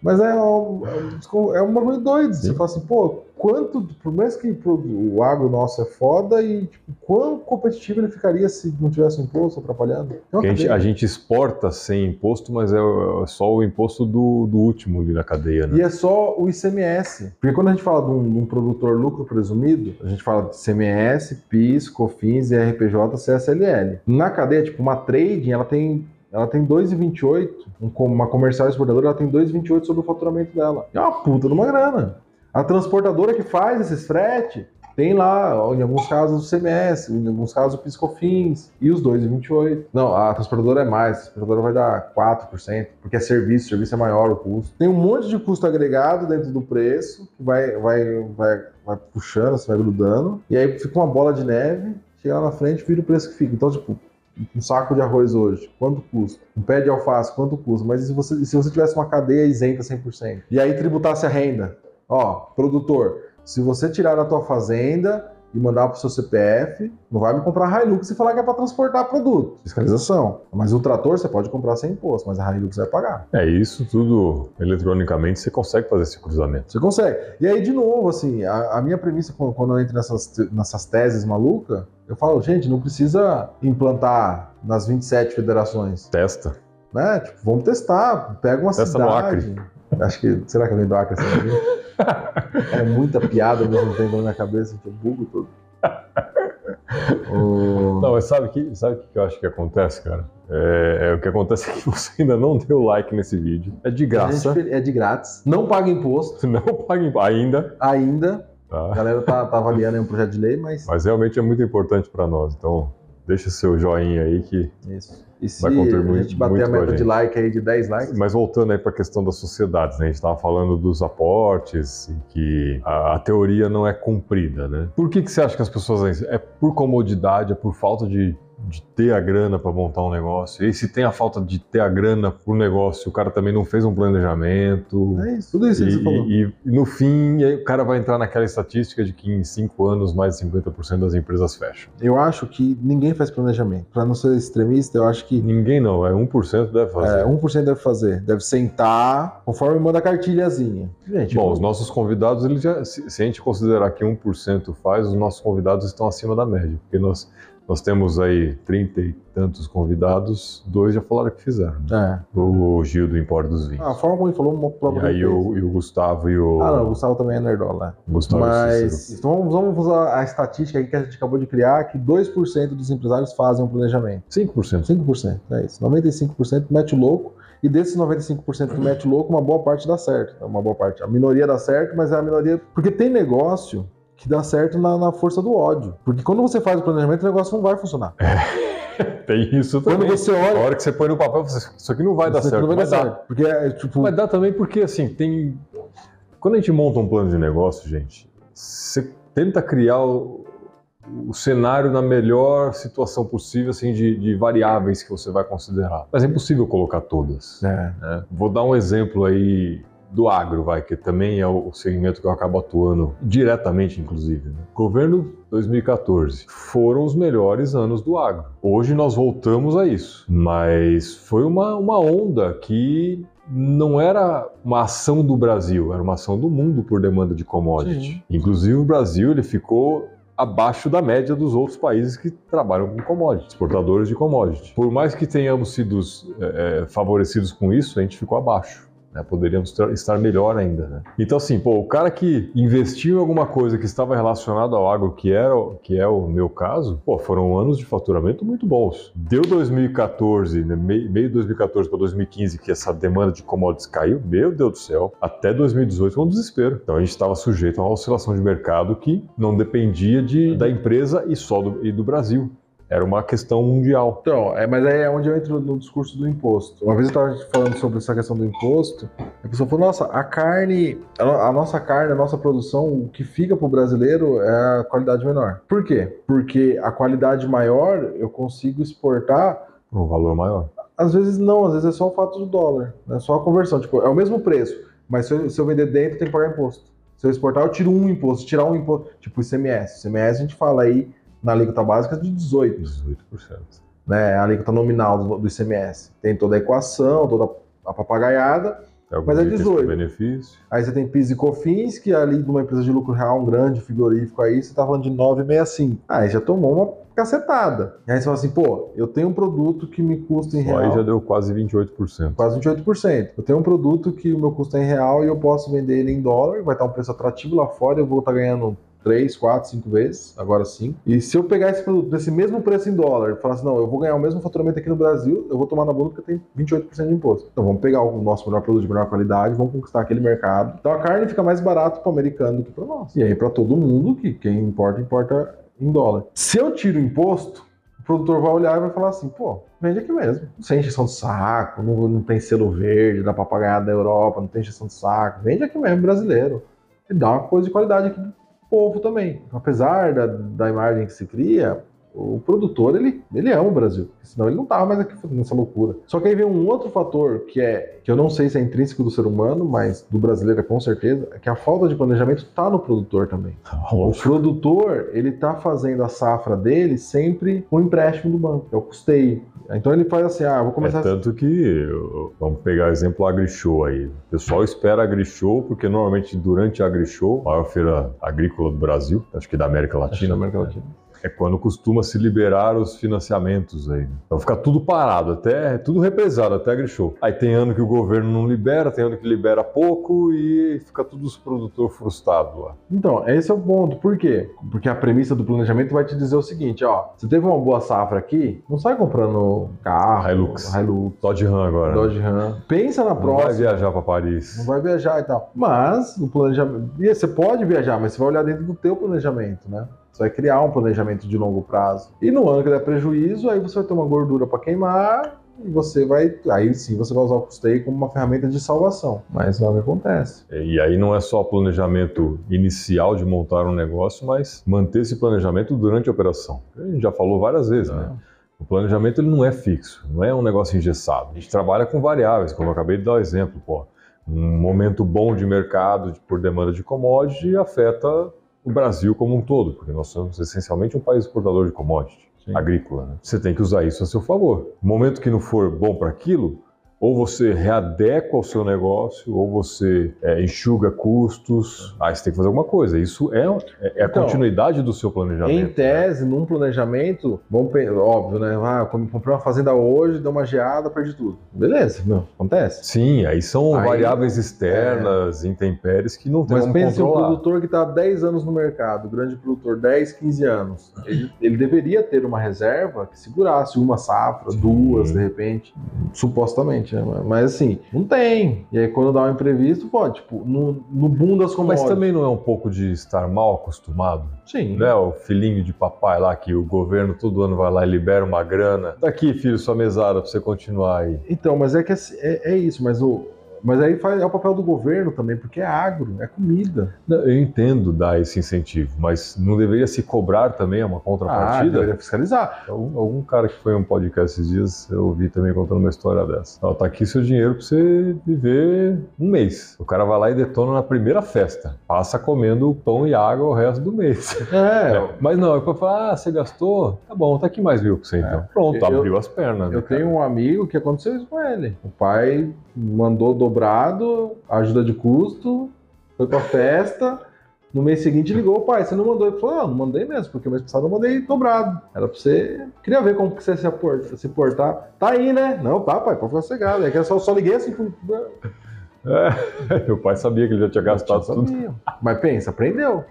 Mas é um, é um bagulho doido. Sim. Você fala assim, pô, quanto, por mais que o agro nosso é foda, e tipo, quão competitivo ele ficaria se não tivesse imposto atrapalhando? É a, gente, a, gente, exporta sem imposto, mas é, é só o imposto do, do, último ali na cadeia. Né? E é só o ICMS. Porque quando a gente fala de um, de um produtor lucro presumido, a gente fala de ICMS, PIS, COFINS, IRPJ, CSLL. Na cadeia, tipo, uma trading, ela tem ela tem 2,28, uma comercial exportadora, ela tem 2,28 sobre o faturamento dela. É uma puta de uma grana. A transportadora que faz esses frete tem lá, em alguns casos, o CMS, em alguns casos, o Piscofins e os 2,28. Não, a transportadora é mais, a transportadora vai dar 4%, porque é serviço, serviço é maior o custo. Tem um monte de custo agregado dentro do preço, que vai, vai, vai, vai puxando, você vai grudando, e aí fica uma bola de neve, chega lá na frente vira o preço que fica. Então, tipo, um saco de arroz hoje, quanto custa? Um pé de alface, quanto custa? Mas e se você, se você tivesse uma cadeia isenta 100%? E aí tributasse a renda? Ó, produtor, se você tirar da tua fazenda e mandar para o seu CPF, não vai me comprar Hilux e falar que é para transportar produto. Fiscalização. Mas o trator você pode comprar sem imposto, mas a Hilux vai pagar. É isso tudo eletronicamente você consegue fazer esse cruzamento. Você consegue. E aí, de novo, assim, a, a minha premissa quando eu entro nessas, nessas teses malucas, eu falo, gente, não precisa implantar nas 27 federações. Testa. Né? Tipo, vamos testar. Pega uma Testa cidade. Acho que. Será que eu venho do Acre assim? é muita piada ao mesmo tempo na minha cabeça, que eu bugo todo. o... Não, mas sabe o que, sabe que eu acho que acontece, cara? É, é, o que acontece é que você ainda não deu like nesse vídeo. É de graça. É de grátis. Não paga imposto. Não paga imposto. Ainda. Ainda. Tá. A galera tá, tá avaliando um projeto de lei, mas. Mas realmente é muito importante para nós. Então, deixa seu joinha aí que. Isso. E se vai contribuir a gente bater a meta a de like aí de 10 likes? Mas voltando aí para a questão das sociedades, né? A gente estava falando dos aportes e que a, a, teoria não é cumprida, né? Por que, que você acha que as pessoas... É por comodidade, é por falta de de ter a grana para montar um negócio. E se tem a falta de ter a grana pro negócio, o cara também não fez um planejamento. É isso, tudo isso e, que você falou. E, e no fim, o cara vai entrar naquela estatística de que em 5 anos mais de 50% das empresas fecham. Eu acho que ninguém faz planejamento. Para não ser extremista, eu acho que. Ninguém não, é 1% deve fazer. É, 1% deve fazer. Deve sentar conforme manda a cartilhazinha. Gente, Bom, eu... os nossos convidados, eles já, se, se a gente considerar que 1% faz, os nossos convidados estão acima da média. Porque nós nós temos aí trinta e tantos convidados, dois já falaram que fizeram. É. O Gil do Empório dos Vinhos. Ah, a forma como ele falou, provavelmente. E aí o, e o, Gustavo e o. Ah, não, o Gustavo também é nerdola. Gustavo Mas então vamos, vamos usar a estatística que a gente acabou de criar, que 2% dos empresários fazem um planejamento. 5%. 5%, é isso. 95% mete o louco. E desses 95% que mete o louco, uma boa parte dá certo. Uma boa parte. A minoria dá certo, mas é a minoria. Porque tem negócio que dá certo na, na, força do ódio. Porque quando você faz o planejamento, o negócio não vai funcionar. É, tem isso também. Quando você olha. A hora que você põe no papel, você, isso aqui não vai dar certo. Não vai dar certo. Porque é, tipo... Vai dar também porque, assim, tem. Quando a gente monta um plano de negócio, gente, você tenta criar o, o cenário na melhor situação possível, assim, de, de, variáveis que você vai considerar. Mas é impossível colocar todas. É. Né? Vou dar um exemplo aí do agro, vai, que também é o segmento que eu acabo atuando diretamente, inclusive. Né? Governo 2014 foram os melhores anos do agro. Hoje nós voltamos a isso, mas foi uma, uma onda que não era uma ação do Brasil, era uma ação do mundo por demanda de commodity. Sim. Inclusive o Brasil ele ficou abaixo da média dos outros países que trabalham com commodity, exportadores de commodity. Por mais que tenhamos sido é, favorecidos com isso, a gente ficou abaixo. Né? Poderíamos estar melhor ainda. Né? Então, assim, pô, o cara que investiu em alguma coisa que estava relacionada ao agro, que, era, que é o meu caso, pô, foram anos de faturamento muito bons. Deu 2014, né, meio de 2014 para 2015, que essa demanda de commodities caiu, meu Deus do céu, até 2018 foi um desespero. Então a gente estava sujeito a uma oscilação de mercado que não dependia de, da empresa e só do, e do Brasil. Era uma questão mundial. Então, é, mas aí é onde eu entro no discurso do imposto. Uma vez eu estava falando sobre essa questão do imposto, a pessoa falou: nossa, a carne, a, nossa carne, a nossa produção, o que fica para o brasileiro é a qualidade menor. Por quê? Porque a qualidade maior eu consigo exportar. Um valor maior. Às vezes não, às vezes é só o fato do dólar, é só a conversão. Tipo, é o mesmo preço, mas se eu, se eu vender dentro, tem que pagar imposto. Se eu exportar, eu tiro um imposto. Tirar um imposto, tipo ICMS. ICMS a gente fala aí na alíquota básica de 18%. 18%. Né, a alíquota nominal do, do ICMS. Tem toda a equação, toda a papagaiada, é mas é 18. Benefício. Aí você tem PIS e COFINS, que ali de uma empresa de lucro real, um grande frigorífico aí, você tá falando de 9,65. Aí já tomou uma cacetada. E aí você fala assim, pô, eu tenho um produto que me custa em real. Aí já deu quase 28%. Quase 28%. Eu tenho um produto que o meu custo é em real e eu posso vender ele em dólar, vai estar um preço atrativo lá fora, eu vou estar ganhando 3, 4, 5 vezes, agora sim. E se eu pegar esse produto nesse mesmo preço em dólar e falar assim, não, eu vou ganhar o mesmo faturamento aqui no Brasil, eu vou tomar na bunda porque tem 28% de imposto. Então vamos pegar o nosso melhor produto de melhor qualidade, vamos conquistar aquele mercado. Então a carne fica mais barato para o americano do que para nós. E aí para todo mundo que quem importa, importa em dólar. Se eu tiro o imposto, o produtor vai olhar e vai falar assim, pô, vende aqui mesmo. Sem injeção de saco, não, não tem selo verde da papagaiada da Europa, não tem injeção de saco, vende aqui mesmo, brasileiro. E dá uma coisa de qualidade aqui povo também. Apesar da, da imagem que se cria, O produtor, ele, ele ama o Brasil, senão ele não tava mais aqui fazendo essa loucura. Só que aí vem um outro fator que é que eu não sei se é intrínseco do ser humano, mas do brasileiro é com certeza, é que a falta de planejamento está no produtor também. O produtor, ele tá fazendo a safra dele sempre com empréstimo do banco, é o custeio. Então ele faz assim, ah, vou começar... É tanto que, vamos pegar exemplo AgriShow aí. O pessoal espera AgriShow porque normalmente durante a AgriShow, a maior feira agrícola do Brasil, acho que da América Latina. Acho da América Latina é quando costuma se liberar os financiamentos aí. Né? Então fica tudo parado, até tudo represado, até agrishow. Aí tem ano que o governo não libera, tem ano que libera pouco e fica tudo os produtores frustrados lá. Então, esse é o ponto. Por quê? Porque a premissa do planejamento vai te dizer o seguinte, ó, você teve uma boa safra aqui, não sai comprando carro, Hilux, Hilux Dodge Ram agora. Dodge Ram. Pensa na não próxima. Não vai viajar para Paris. Não vai viajar e tal. Mas o planejamento, você pode viajar, mas você vai olhar dentro do teu planejamento, né? Você vai criar um planejamento de longo prazo. E no ano que der prejuízo, aí você vai ter uma gordura para queimar e você vai, aí sim, você vai usar o custeio como uma ferramenta de salvação. Mas não acontece. E aí não é só planejamento inicial de montar um negócio, mas manter esse planejamento durante a operação. A gente já falou várias vezes, né? O planejamento ele não é fixo, não é um negócio engessado. A gente trabalha com variáveis, como eu acabei de dar o exemplo. Pô, um momento bom de mercado por demanda de commodity afeta o Brasil como um todo, porque nós somos essencialmente um país exportador de commodity Sim. agrícola. Né? Você tem que usar isso a seu favor. No momento que não for bom para aquilo, ou você readequa o seu negócio, ou você é, enxuga custos. Aí você tem que fazer alguma coisa. Isso é, é, é a então, continuidade do seu planejamento. Em né? tese, né? num planejamento, vamos, óbvio, né? Ah, comprei uma fazenda hoje, deu uma geada, perdi tudo. Beleza, não, acontece. Sim, aí são aí, variáveis externas, é... intempéries, que não tem Mas como pense um produtor que está há 10 anos no mercado, grande produtor, 10, 15 anos. Ele, ele deveria ter uma reserva que segurasse uma safra, Sim. duas, de repente, supostamente né? Mas assim, não tem. E aí quando dá um imprevisto, pode, tipo, no, no boom das commodities. Mas também não é um pouco de estar mal acostumado? Sim. Né? O filhinho de papai lá, que o governo todo ano vai lá e libera uma grana. Daqui, filho, sua mesada pra você continuar aí. Então, mas é que é, é, é isso, mas o mas aí faz, é o papel do governo também, porque é agro, é comida. Não, eu entendo dar esse incentivo, mas não deveria se cobrar também uma contrapartida? Ah, deveria fiscalizar. Algum, algum, cara que foi um podcast esses dias, eu ouvi também contando uma história dessa. Ó, tá aqui seu dinheiro pra você viver um mês. O cara vai lá e detona na primeira festa. Passa comendo pão e água o resto do mês. É. é mas não, é pra falar, ah, você gastou? Tá bom, tá aqui mais mil pra você então. É. Pronto, eu, abriu as pernas. Eu né, tenho um amigo que aconteceu isso com ele. O pai mandou dobrado, ajuda de custo, foi pra festa. No mês seguinte ligou, pai, você não mandou? Ele falou, não, não mandei mesmo, porque o mês passado eu mandei dobrado. Era pra você. Queria ver como que você se, se portar. Tá aí, né? Não, tá, pai, pode ficar cegado. É que eu só, só liguei assim. É, meu pai sabia que ele já tinha gastado tudo. Mas pensa, aprendeu.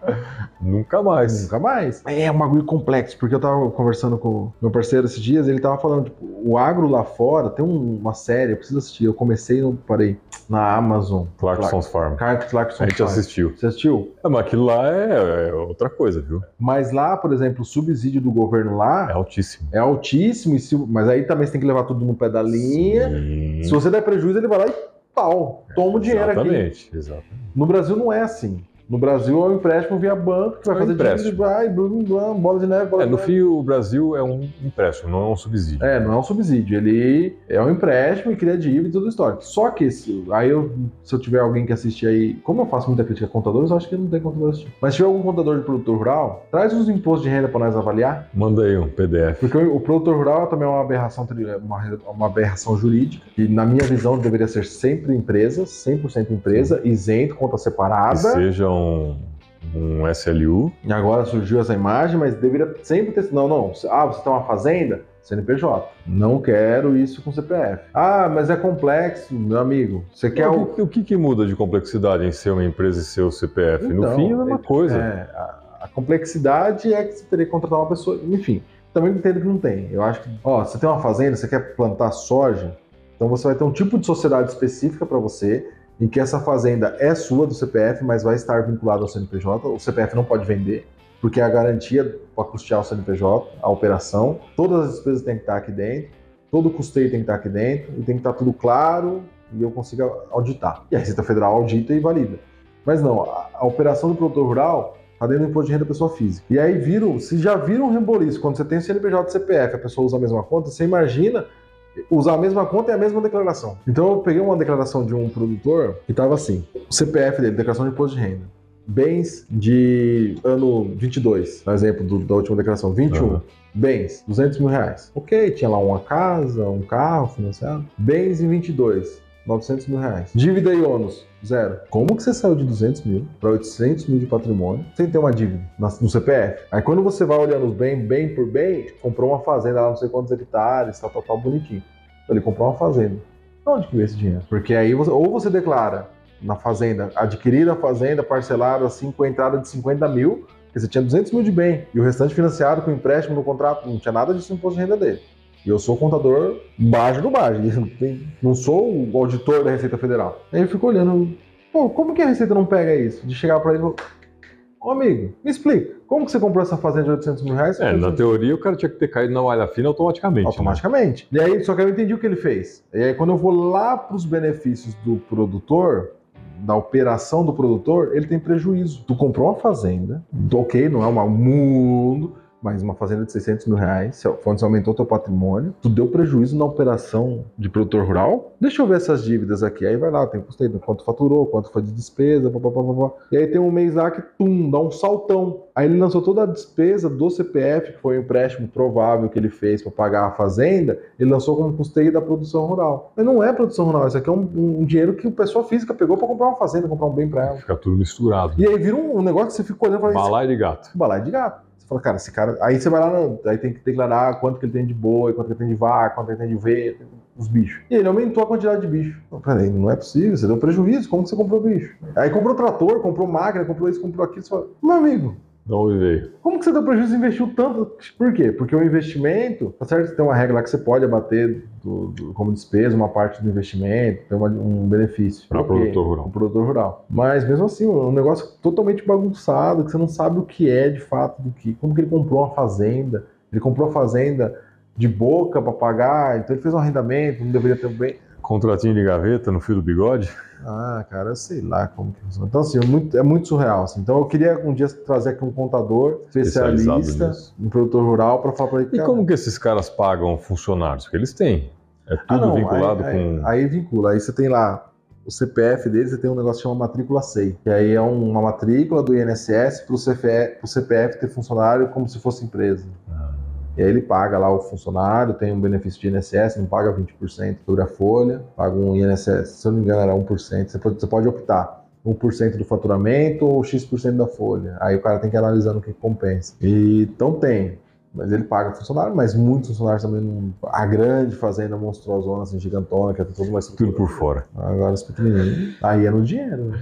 Nunca mais. Nunca mais. É um bagulho complexo, porque eu tava conversando com meu parceiro esses dias, ele tava falando, tipo, o agro lá fora tem uma série, eu preciso assistir. Eu comecei, não parei, na Amazon. Clarkson's Farm. Clarkson's A gente Farm. assistiu. Você assistiu? É, mas aquilo lá é, é, outra coisa, viu? Mas lá, por exemplo, o subsídio do governo lá. É altíssimo. É altíssimo, mas aí também você tem que levar tudo no pé da linha. Sim. Se você der prejuízo, ele vai lá e pau, toma o dinheiro exatamente, aqui. Exatamente. No Brasil não é assim. No Brasil é um empréstimo via banco que vai é fazer empréstimo. vai, blum, blum, bola de neve, bola é, de no neve. fim, o Brasil é um empréstimo, não é um subsídio. É, não é um subsídio. Ele é um empréstimo e cria dívida e tudo histórico. Só que se, aí eu, se eu tiver alguém que assistir aí, como eu faço muita crítica a contadores, eu acho que não tem contador assistindo. Mas se tiver algum contador de produtor rural, traz os impostos de renda para nós avaliar. Manda aí um PDF. Porque o, produtor rural também é uma aberração, uma, uma aberração jurídica, e na minha visão deveria ser sempre empresa, 100% empresa, isento, conta separada. Que seja um um SLU. E agora surgiu essa imagem, mas deveria sempre ter. Não, não. Ah, você tem uma fazenda? CNPJ. Não quero isso com CPF. Ah, mas é complexo, meu amigo. Você quer o, o... o que, que, muda de complexidade em ser uma empresa e ser o CPF? Então, no fim é a mesma coisa. É, a, a, complexidade é que você teria que contratar uma pessoa. Enfim, também entendo que não tem. Eu acho que, ó, você tem uma fazenda, você quer plantar soja, então você vai ter um tipo de sociedade específica para você em que essa fazenda é sua do CPF, mas vai estar vinculada ao CNPJ. O CPF não pode vender, porque é a garantia para custear o CNPJ, a operação. Todas as despesas têm que estar aqui dentro, todo o custeio tem que estar aqui dentro, e tem que estar tudo claro e eu consiga auditar. E a Receita Federal audita e valida. Mas não, a, a operação do produtor rural Tá dentro do imposto de renda da pessoa física. E aí viram, se já viram um reboliço, quando você tem o CNPJ e CPF, a pessoa usa a mesma conta, você imagina usar a mesma conta e a mesma declaração. Então eu peguei uma declaração de um produtor que estava assim: o CPF dele, declaração de imposto de renda. Bens de ano 22, no exemplo do, da última declaração, 21. Uhum. Bens, 200 mil reais. Ok, tinha lá uma casa, um carro financiado. Bens em 22, 900 mil reais. Dívida e ônus, zero. Como que você saiu de 200 mil para 800 mil de patrimônio sem ter uma dívida no CPF? Aí quando você vai olhando os bens, bem por bem, comprou uma fazenda lá não sei quantos hectares, tal, tal, tal, bonitinho. Ele comprou uma fazenda. Onde que veio esse dinheiro? Porque aí você, ou você declara na fazenda, adquirida a fazenda parcelada assim com a entrada de 50 mil, que você tinha 200 mil de bem, e o restante financiado com empréstimo no contrato, não tinha nada disso no imposto de renda dele. Eu sou contador baixo do baixo, não sou o auditor da Receita Federal. Aí eu fico olhando, pô, como que a Receita não pega isso? De chegar para ele e falar, ô amigo, me explica, como que você comprou essa fazenda de 800 mil reais? É, na teoria o cara tinha que ter caído na malha fina automaticamente. Né? Automaticamente. Né? E aí, só que eu entendi o que ele fez. E aí, quando eu vou lá para os benefícios do produtor, da operação do produtor, ele tem prejuízo. Tu comprou uma fazenda, ok, não é um mundo, mas uma fazenda de 600 mil reais, quando você aumentou teu patrimônio, tu deu prejuízo na operação de produtor rural? Deixa eu ver essas dívidas aqui. Aí vai lá, tem custeio, quanto faturou, quanto foi de despesa, papapá. E aí tem um mês lá que, tum, dá um saltão. Aí ele lançou toda a despesa do CPF, que foi o empréstimo provável que ele fez para pagar a fazenda, ele lançou como custeio da produção rural. Mas não é produção rural, isso aqui é um, um dinheiro que o pessoa física pegou para comprar uma fazenda, comprar um bem para ela. Fica tudo misturado. E aí vira um, um negócio que você fica olhando e fala... Balai de gato. Balai de gato. Fala, cara, esse cara. Aí você vai lá, no... aí tem que declarar quanto que ele tem de boi, quanto que ele tem de vaca, quanto ele tem de ovelha, os bichos. E ele aumentou a quantidade de bicho. Não, peraí, não é possível, você deu prejuízo, como que você comprou bicho? Aí comprou trator, comprou máquina, comprou isso, comprou aquilo, você fala, meu amigo, não veio. Como que você deu prejuízo e investiu tanto? Por quê? Porque o investimento, tá certo que tem uma regra lá que você pode abater do, do, como despesa uma parte do investimento, tem uma, um benefício. Para o produtor rural. Para produtor rural. Mas mesmo assim, um negócio totalmente bagunçado, que você não sabe o que é de fato do que. Como que ele comprou uma fazenda? Ele comprou a fazenda de boca para pagar, então ele fez um arrendamento, não deveria ter bem. Contratinho de gaveta no fio do bigode? Ah, cara, sei lá como que funciona. Então, assim, é muito, é muito surreal. Assim. Então, eu queria um dia trazer aqui um contador especialista, um produtor rural, para falar para ele. E como que esses caras pagam funcionários? Porque eles têm. É tudo ah, não, vinculado aí, com. Aí, aí, vincula. Aí você tem lá o CPF deles, você tem um negócio que chama matrícula SEI. Que aí é uma matrícula do INSS para o CPF ter funcionário como se fosse empresa. Ah. E aí ele paga lá o funcionário, tem um benefício de INSS, não paga 20% sobre a folha, paga um INSS, se eu não me engano era 1%, você pode, você pode optar. 1% do faturamento ou X% da folha. Aí o cara tem que ir analisando o que compensa. E, então tem, mas ele paga funcionário, mas muitos funcionários também não. A grande fazenda monstruosa, assim, gigantona, que é tudo mais. Tudo por fora. Agora os pequenininhos. Aí é no dinheiro.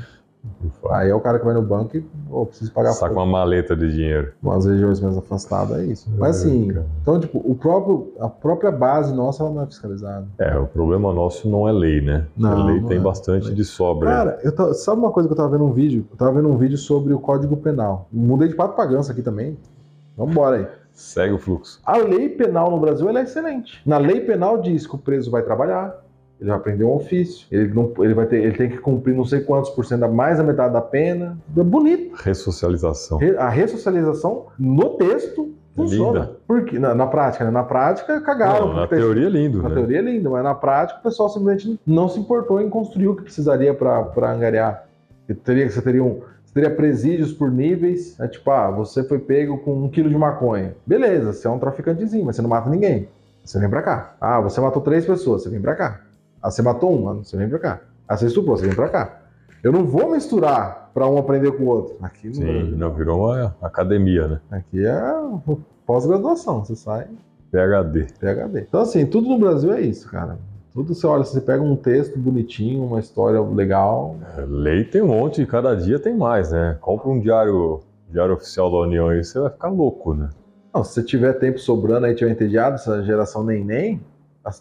Aí é o cara que vai no banco e oh, precisa pagar. Saca uma maleta de dinheiro. Umas regiões mais afastadas, é isso. Mas assim, é, então, tipo, o próprio, a própria base nossa ela não é fiscalizada. É, o problema nosso não é lei, né? Não, a lei tem é. bastante de sobra. Cara, eu tô, sabe uma coisa que eu tava vendo um vídeo? Eu tava vendo um vídeo sobre o Código Penal. Mudei de pato pra ganso aqui também. Vambora aí. Segue o fluxo. A lei penal no Brasil é excelente. Na lei penal diz que o preso vai trabalhar, ele vai aprender um ofício, ele, não, ele, vai ter, ele tem que cumprir não sei quantos por cento, mais da metade da pena. É bonito. Ressocialização. A ressocialização no texto funciona. Linda. Porque, na, na prática, né? Na prática, cagaram. Não, na teoria é lindo. Na né? teoria é lindo, mas na prática o pessoal simplesmente não se importou em construir o que precisaria para angariar. Teria, você teria um, teria presídios por níveis. É tipo, ah, você foi pego com um quilo de maconha. Beleza, você é um traficantezinho, mas você não mata ninguém. Você vem pra cá. Ah, você matou três pessoas, você vem pra cá. Ah, você matou uma, você vem pra cá. Ah, você estuprou, você vem pra cá. Eu não vou misturar para um aprender com o outro. Aqui Sim, não, virou uma academia, né? Aqui é pós-graduação, você sai. PHD. PHD. Então, assim, tudo no Brasil é isso, cara. Tudo você olha, você pega um texto bonitinho, uma história legal. É, lei tem um monte, e cada dia tem mais, né? Compra um diário, diário oficial da União aí, você vai ficar louco, né? Não, se você tiver tempo sobrando aí, tiver entediado, essa geração nem nem,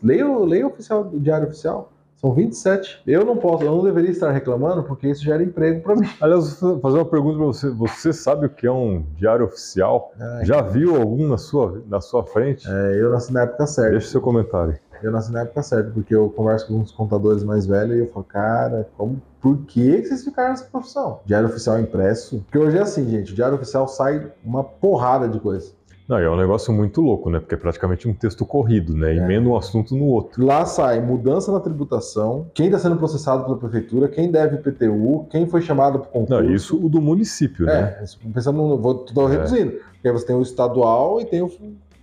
leia, leia o oficial, o diário oficial. São 27. Eu não posso, eu não deveria estar reclamando porque isso gera emprego para mim. Aliás, vou fazer uma pergunta para você. Você sabe o que é um diário oficial? Ai, Já viu algum na sua, na sua frente? É, eu nasci na época certa. Deixa seu comentário. Eu nasci na época certa, porque eu converso com uns contadores mais velhos e eu falo, cara, como, por que que vocês ficaram nessa profissão? Diário oficial impresso? Porque hoje é assim, gente, o diário oficial sai uma porrada de coisa. Não, é um negócio muito louco, né? Porque é praticamente um texto corrido, né? É. Emenda um assunto no outro. Lá sai mudança na tributação, quem está sendo processado pela prefeitura, quem deve IPTU, quem foi chamado para o concurso. Não, isso o do município, né? É, isso, pensando no. Vou, tô reduzindo. Porque aí você tem o estadual e tem o,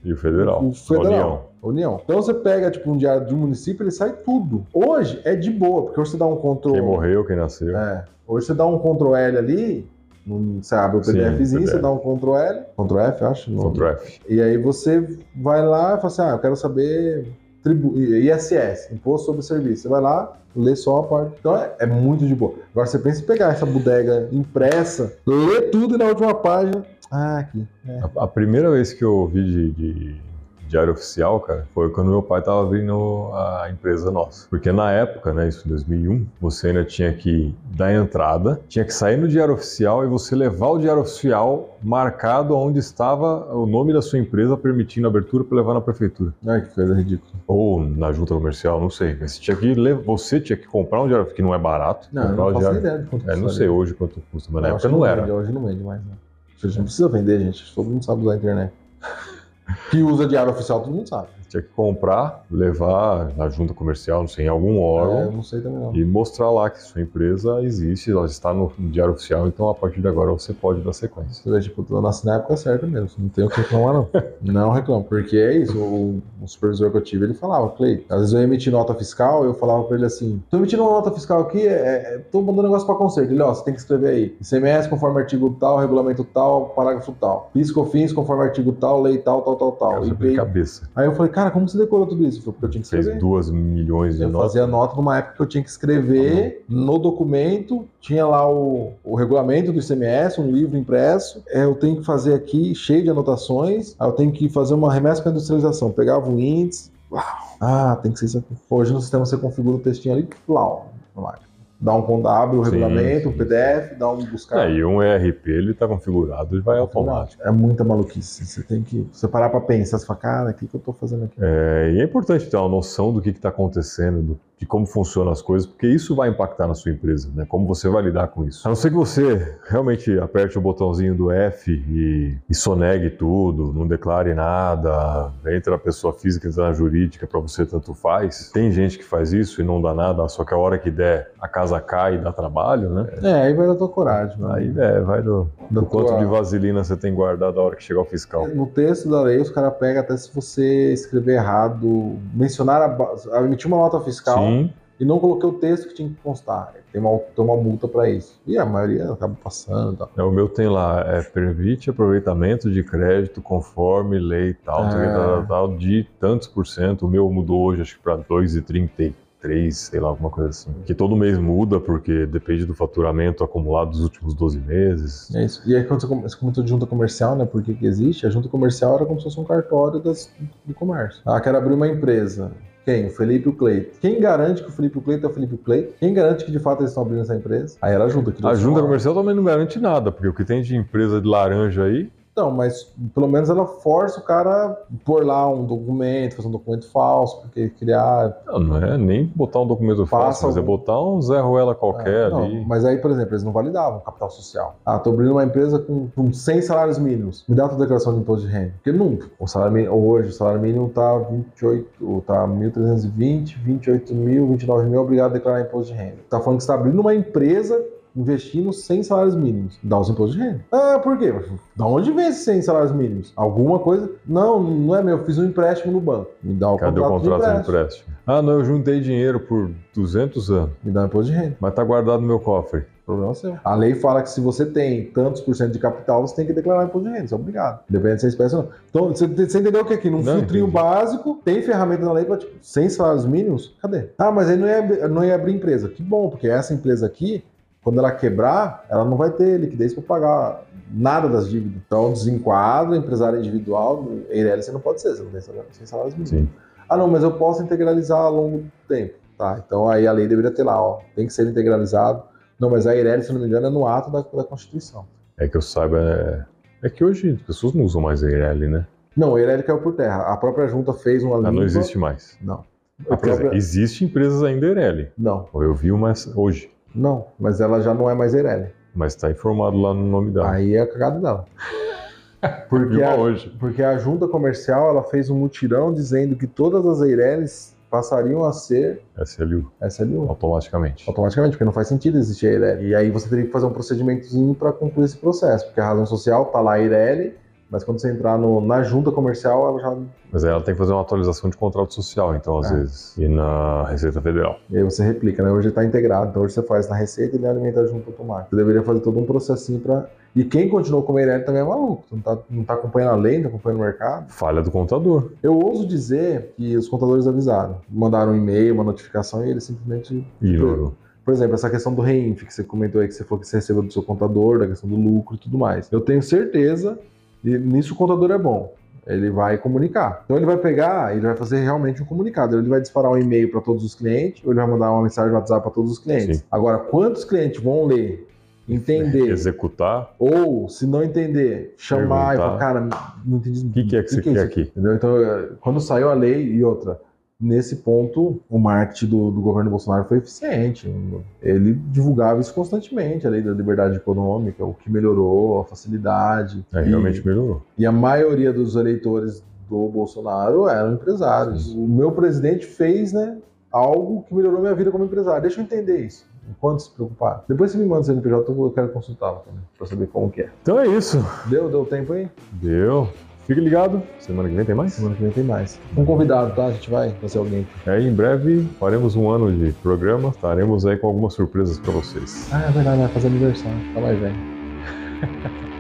E o federal. o federal. União. União. Então você pega, tipo, um diário de um município, ele sai tudo. Hoje é de boa, porque hoje você dá um Ctrl. Quem morreu, quem nasceu. É. Hoje você dá um Ctrl L ali, num- você abre o Sim, PDFzinho, você PDF. dá um Ctrl L, Ctrl F, eu acho. no- Ctrl F. E aí você vai lá e fala assim: ah, eu quero saber tribu... ISS, Imposto sobre Serviço. Você vai lá, lê só a parte. Então é, é muito de boa. Agora você pensa em pegar essa bodega impressa, ler tudo e na última página. Ah, aqui. É. A, a primeira vez que eu ouvi de, de diário oficial, cara, foi quando meu pai tava abrindo a empresa nossa. Porque na época, né, isso em 2001, você ainda tinha que dar entrada, tinha que sair no diário oficial e você levar o diário oficial marcado onde estava o nome da sua empresa permitindo a abertura para levar na prefeitura. Ai, que coisa ridícula. Ou na junta comercial, não sei. Mas você tinha que, le- você tinha que comprar um diário, que não é barato. Não, eu não faço diário. ideia de quanto É, não custa sei hoje quanto custa, mas na Eu época que não era. Vende, hoje não vende mais, não. A gente não precisa vender, gente. Todo mundo sabe usar a internet. Que usa diário oficial, todo mundo sabe. Tinha que comprar, levar na junta comercial, não sei, em algum órgão. É, sei também não. e mostrar lá que sua empresa existe, ela está no diário oficial, então a partir de agora você pode dar sequência. Você vê, tipo, eu nasci na época certa mesmo. Não tenho o que reclamar, não. não reclamo. Porque é isso. O, o supervisor que eu tive, ele falava, Clay, às vezes eu ia emitir nota fiscal, eu falava pra ele assim: tô emitindo uma nota fiscal aqui, é, é, tô mandando negócio pra conserto. Ele, ó, você tem que escrever aí. ICMS conforme artigo tal, regulamento tal, parágrafo tal. PIS, COFINS conforme artigo tal, lei tal, tal, tal, tal. E veio- cabeça. Aí eu falei, cara, como você decorou tudo isso? Porque eu tinha que Fez escrever. duas milhões de Eu notas. fazia nota numa época que eu tinha que escrever no documento, tinha lá o, o regulamento do ICMS, um livro impresso. É, eu tenho que fazer aqui, cheio de anotações. Aí eu tenho que fazer uma remessa para industrialização. Pegava o índice. Uau. Ah, tem que ser isso aqui. Hoje no sistema você configura o textinho ali, plau, na máquina. Dá um abre o Sim, regulamento, o. PDF, dá um buscar. É, e um ERP ele está configurado e vai automático. É muita maluquice. Você tem que você parar para pensar, você fala, cara, o que, que eu tô fazendo aqui? É, e é importante ter uma noção do que está acontecendo, do- de como funcionam as coisas, porque isso vai impactar na sua empresa, né? Como você vai lidar com isso. A não ser que você realmente aperte o botãozinho do F e, e sonegue tudo, não declare nada, entra a pessoa física, entra na jurídica, para você tanto faz. Tem gente que faz isso e não dá nada, só que a hora que der, a casa cai e dá trabalho, né? É, aí vai da tua coragem. mano. Aí é, vai do, do quanto de vaselina você tem guardado a hora que chegar o fiscal. No texto da lei, os caras pegam até se você escrever errado, mencionar, a emitir uma nota fiscal Sim, e não coloquei o texto que tinha que constar. Tem uma, tem uma multa para isso. E a maioria acaba passando tal. É, o meu tem lá, é, permite aproveitamento de crédito conforme lei tal, Ah. tal, tal, de tantos por cento. O meu mudou hoje, acho que para 2,33, sei lá, alguma coisa assim. Que todo mês muda, porque depende do faturamento acumulado dos últimos 12 meses. É isso. E aí, quando você comentou de junta comercial, né? Por que, que existe? A junta comercial era como se fosse um cartório das, do comércio. Ah, quero abrir uma empresa. Quem? O Felipe e o Cleito. Quem garante que o Felipe e o Cleito é o Felipe e o Cleito? Quem garante que de fato eles estão abrindo essa empresa? Aí era a junta. que A junta comercial também não garante nada, porque o que tem de empresa de laranja aí, Não, mas pelo menos ela força o cara a pôr lá um documento, fazer um documento falso, porque criar. não, não é nem botar um documento fácil, mas é algum- botar um Zé Ruela qualquer Ah, não, ali. Mas aí, por exemplo, eles não validavam capital social. Ah, tô abrindo uma empresa com, com 100 salários mínimos. Me dá a tua declaração de imposto de renda. Porque nunca. O salário mínimo, hoje, o salário mínimo tá 28, tá 1.320, 28 mil, 29 mil, obrigado a declarar imposto de renda. Tá falando que você tá abrindo uma empresa investindo 100 salários mínimos. Dá os impostos de renda. Ah, por quê? Da onde vem esses 100 salários mínimos? Alguma coisa? Não, não é meu. Eu fiz um empréstimo no banco. Me dá o Cadê o contrato, contrato de de empréstimo. empréstimo? Ah, não, eu juntei dinheiro por 200 anos, Me dá o imposto de renda. mas tá guardado no meu cofre. Problema seu. A lei fala que se você tem tantos por cento de capital, você tem que declarar imposto de renda. Isso é obrigado. Depende se é espécie ou não. Então, você, você entendeu que aqui, num Não, filtrinho entendi. básico, tem ferramenta na lei para, tipo, sem salários mínimos? Cadê? Ah, mas aí não ia, não ia abrir empresa. Que bom, porque essa empresa aqui, quando ela quebrar, ela não vai ter liquidez para pagar nada das dívidas. Então, desenquadro, empresário individual, Eireli você não pode ser, você não tem salários mínimos. Sim. Ah, não, mas eu posso integralizar ao longo do tempo. Tá, então aí a lei deveria ter lá, ó, tem que ser integralizado. Não, mas a Eireli, se não me engano, é no ato da, da Constituição. É que eu saiba, é, é que hoje as pessoas não usam mais a Eireli, né? Não, a Eireli caiu por terra. A própria junta fez uma limpa. não existe mais. Não. Dizer, própria- existe empresas ainda Eireli. Não, Eu vi uma hoje, não, mas ela já não é mais Eireli. mas está informado lá no nome dela. Aí é a cagada dela. Porque a, hoje. porque a junta comercial ela fez um mutirão dizendo que todas as Eireles passariam a ser SLU, SLU. automaticamente. Automaticamente, porque não faz sentido existir a Eireli. E aí você teria que fazer um procedimentozinho para concluir esse processo, porque a razão social tá lá a Eireli, mas quando você entrar no- na junta comercial, ela já. Mas aí ela tem que fazer uma atualização de contrato social, então, às É. vezes. E na Receita Federal. E aí você replica, né? Hoje está integrado, então hoje você faz na receita e ele alimenta a junta automática. Você deveria fazer todo um processinho para. E quem continuou com a Eireli também é maluco, não tá, não tá acompanhando a lei, não tá acompanhando o mercado. Falha do contador. Eu ouso dizer que os contadores avisaram, mandaram um e-mail, uma notificação e ele simplesmente Ignorou. Por exemplo, essa questão do reinf que você comentou aí, que você falou que você recebeu do seu contador, da questão do lucro e tudo mais. Eu tenho certeza, e nisso o contador é bom. Ele vai comunicar. Então ele vai pegar, ele vai fazer realmente um comunicado. Ele vai disparar um e-mail para todos os clientes, ou ele vai mandar uma mensagem no WhatsApp para todos os clientes. Sim. Agora, quantos clientes vão ler, entender, Executar. ou se não entender, chamar e falar, cara, não entendi O que, que é que você quer isso aqui? Entendeu? Então, quando saiu a lei e outra, nesse ponto, o marketing do, do governo Bolsonaro foi eficiente. Ele divulgava isso constantemente, a lei da liberdade econômica, o que melhorou, a facilidade. É, E- realmente melhorou. E, a maioria dos eleitores do Bolsonaro eram empresários. O meu presidente fez, né, algo que melhorou minha vida como empresário. Deixa eu entender isso. Enquanto se preocupar. Depois você me manda o CNPJ, eu quero consultá-lo também, pra saber como que é. Então é isso. Deu, deu tempo aí? Deu. Fique ligado. Semana que vem tem mais? Semana que vem tem mais. Um convidado, tá? A gente vai trazer alguém. Aí em breve faremos um ano de programa. Estaremos aí com algumas surpresas para vocês. Ah, é verdade, vai fazer aniversário. Tá mais velho.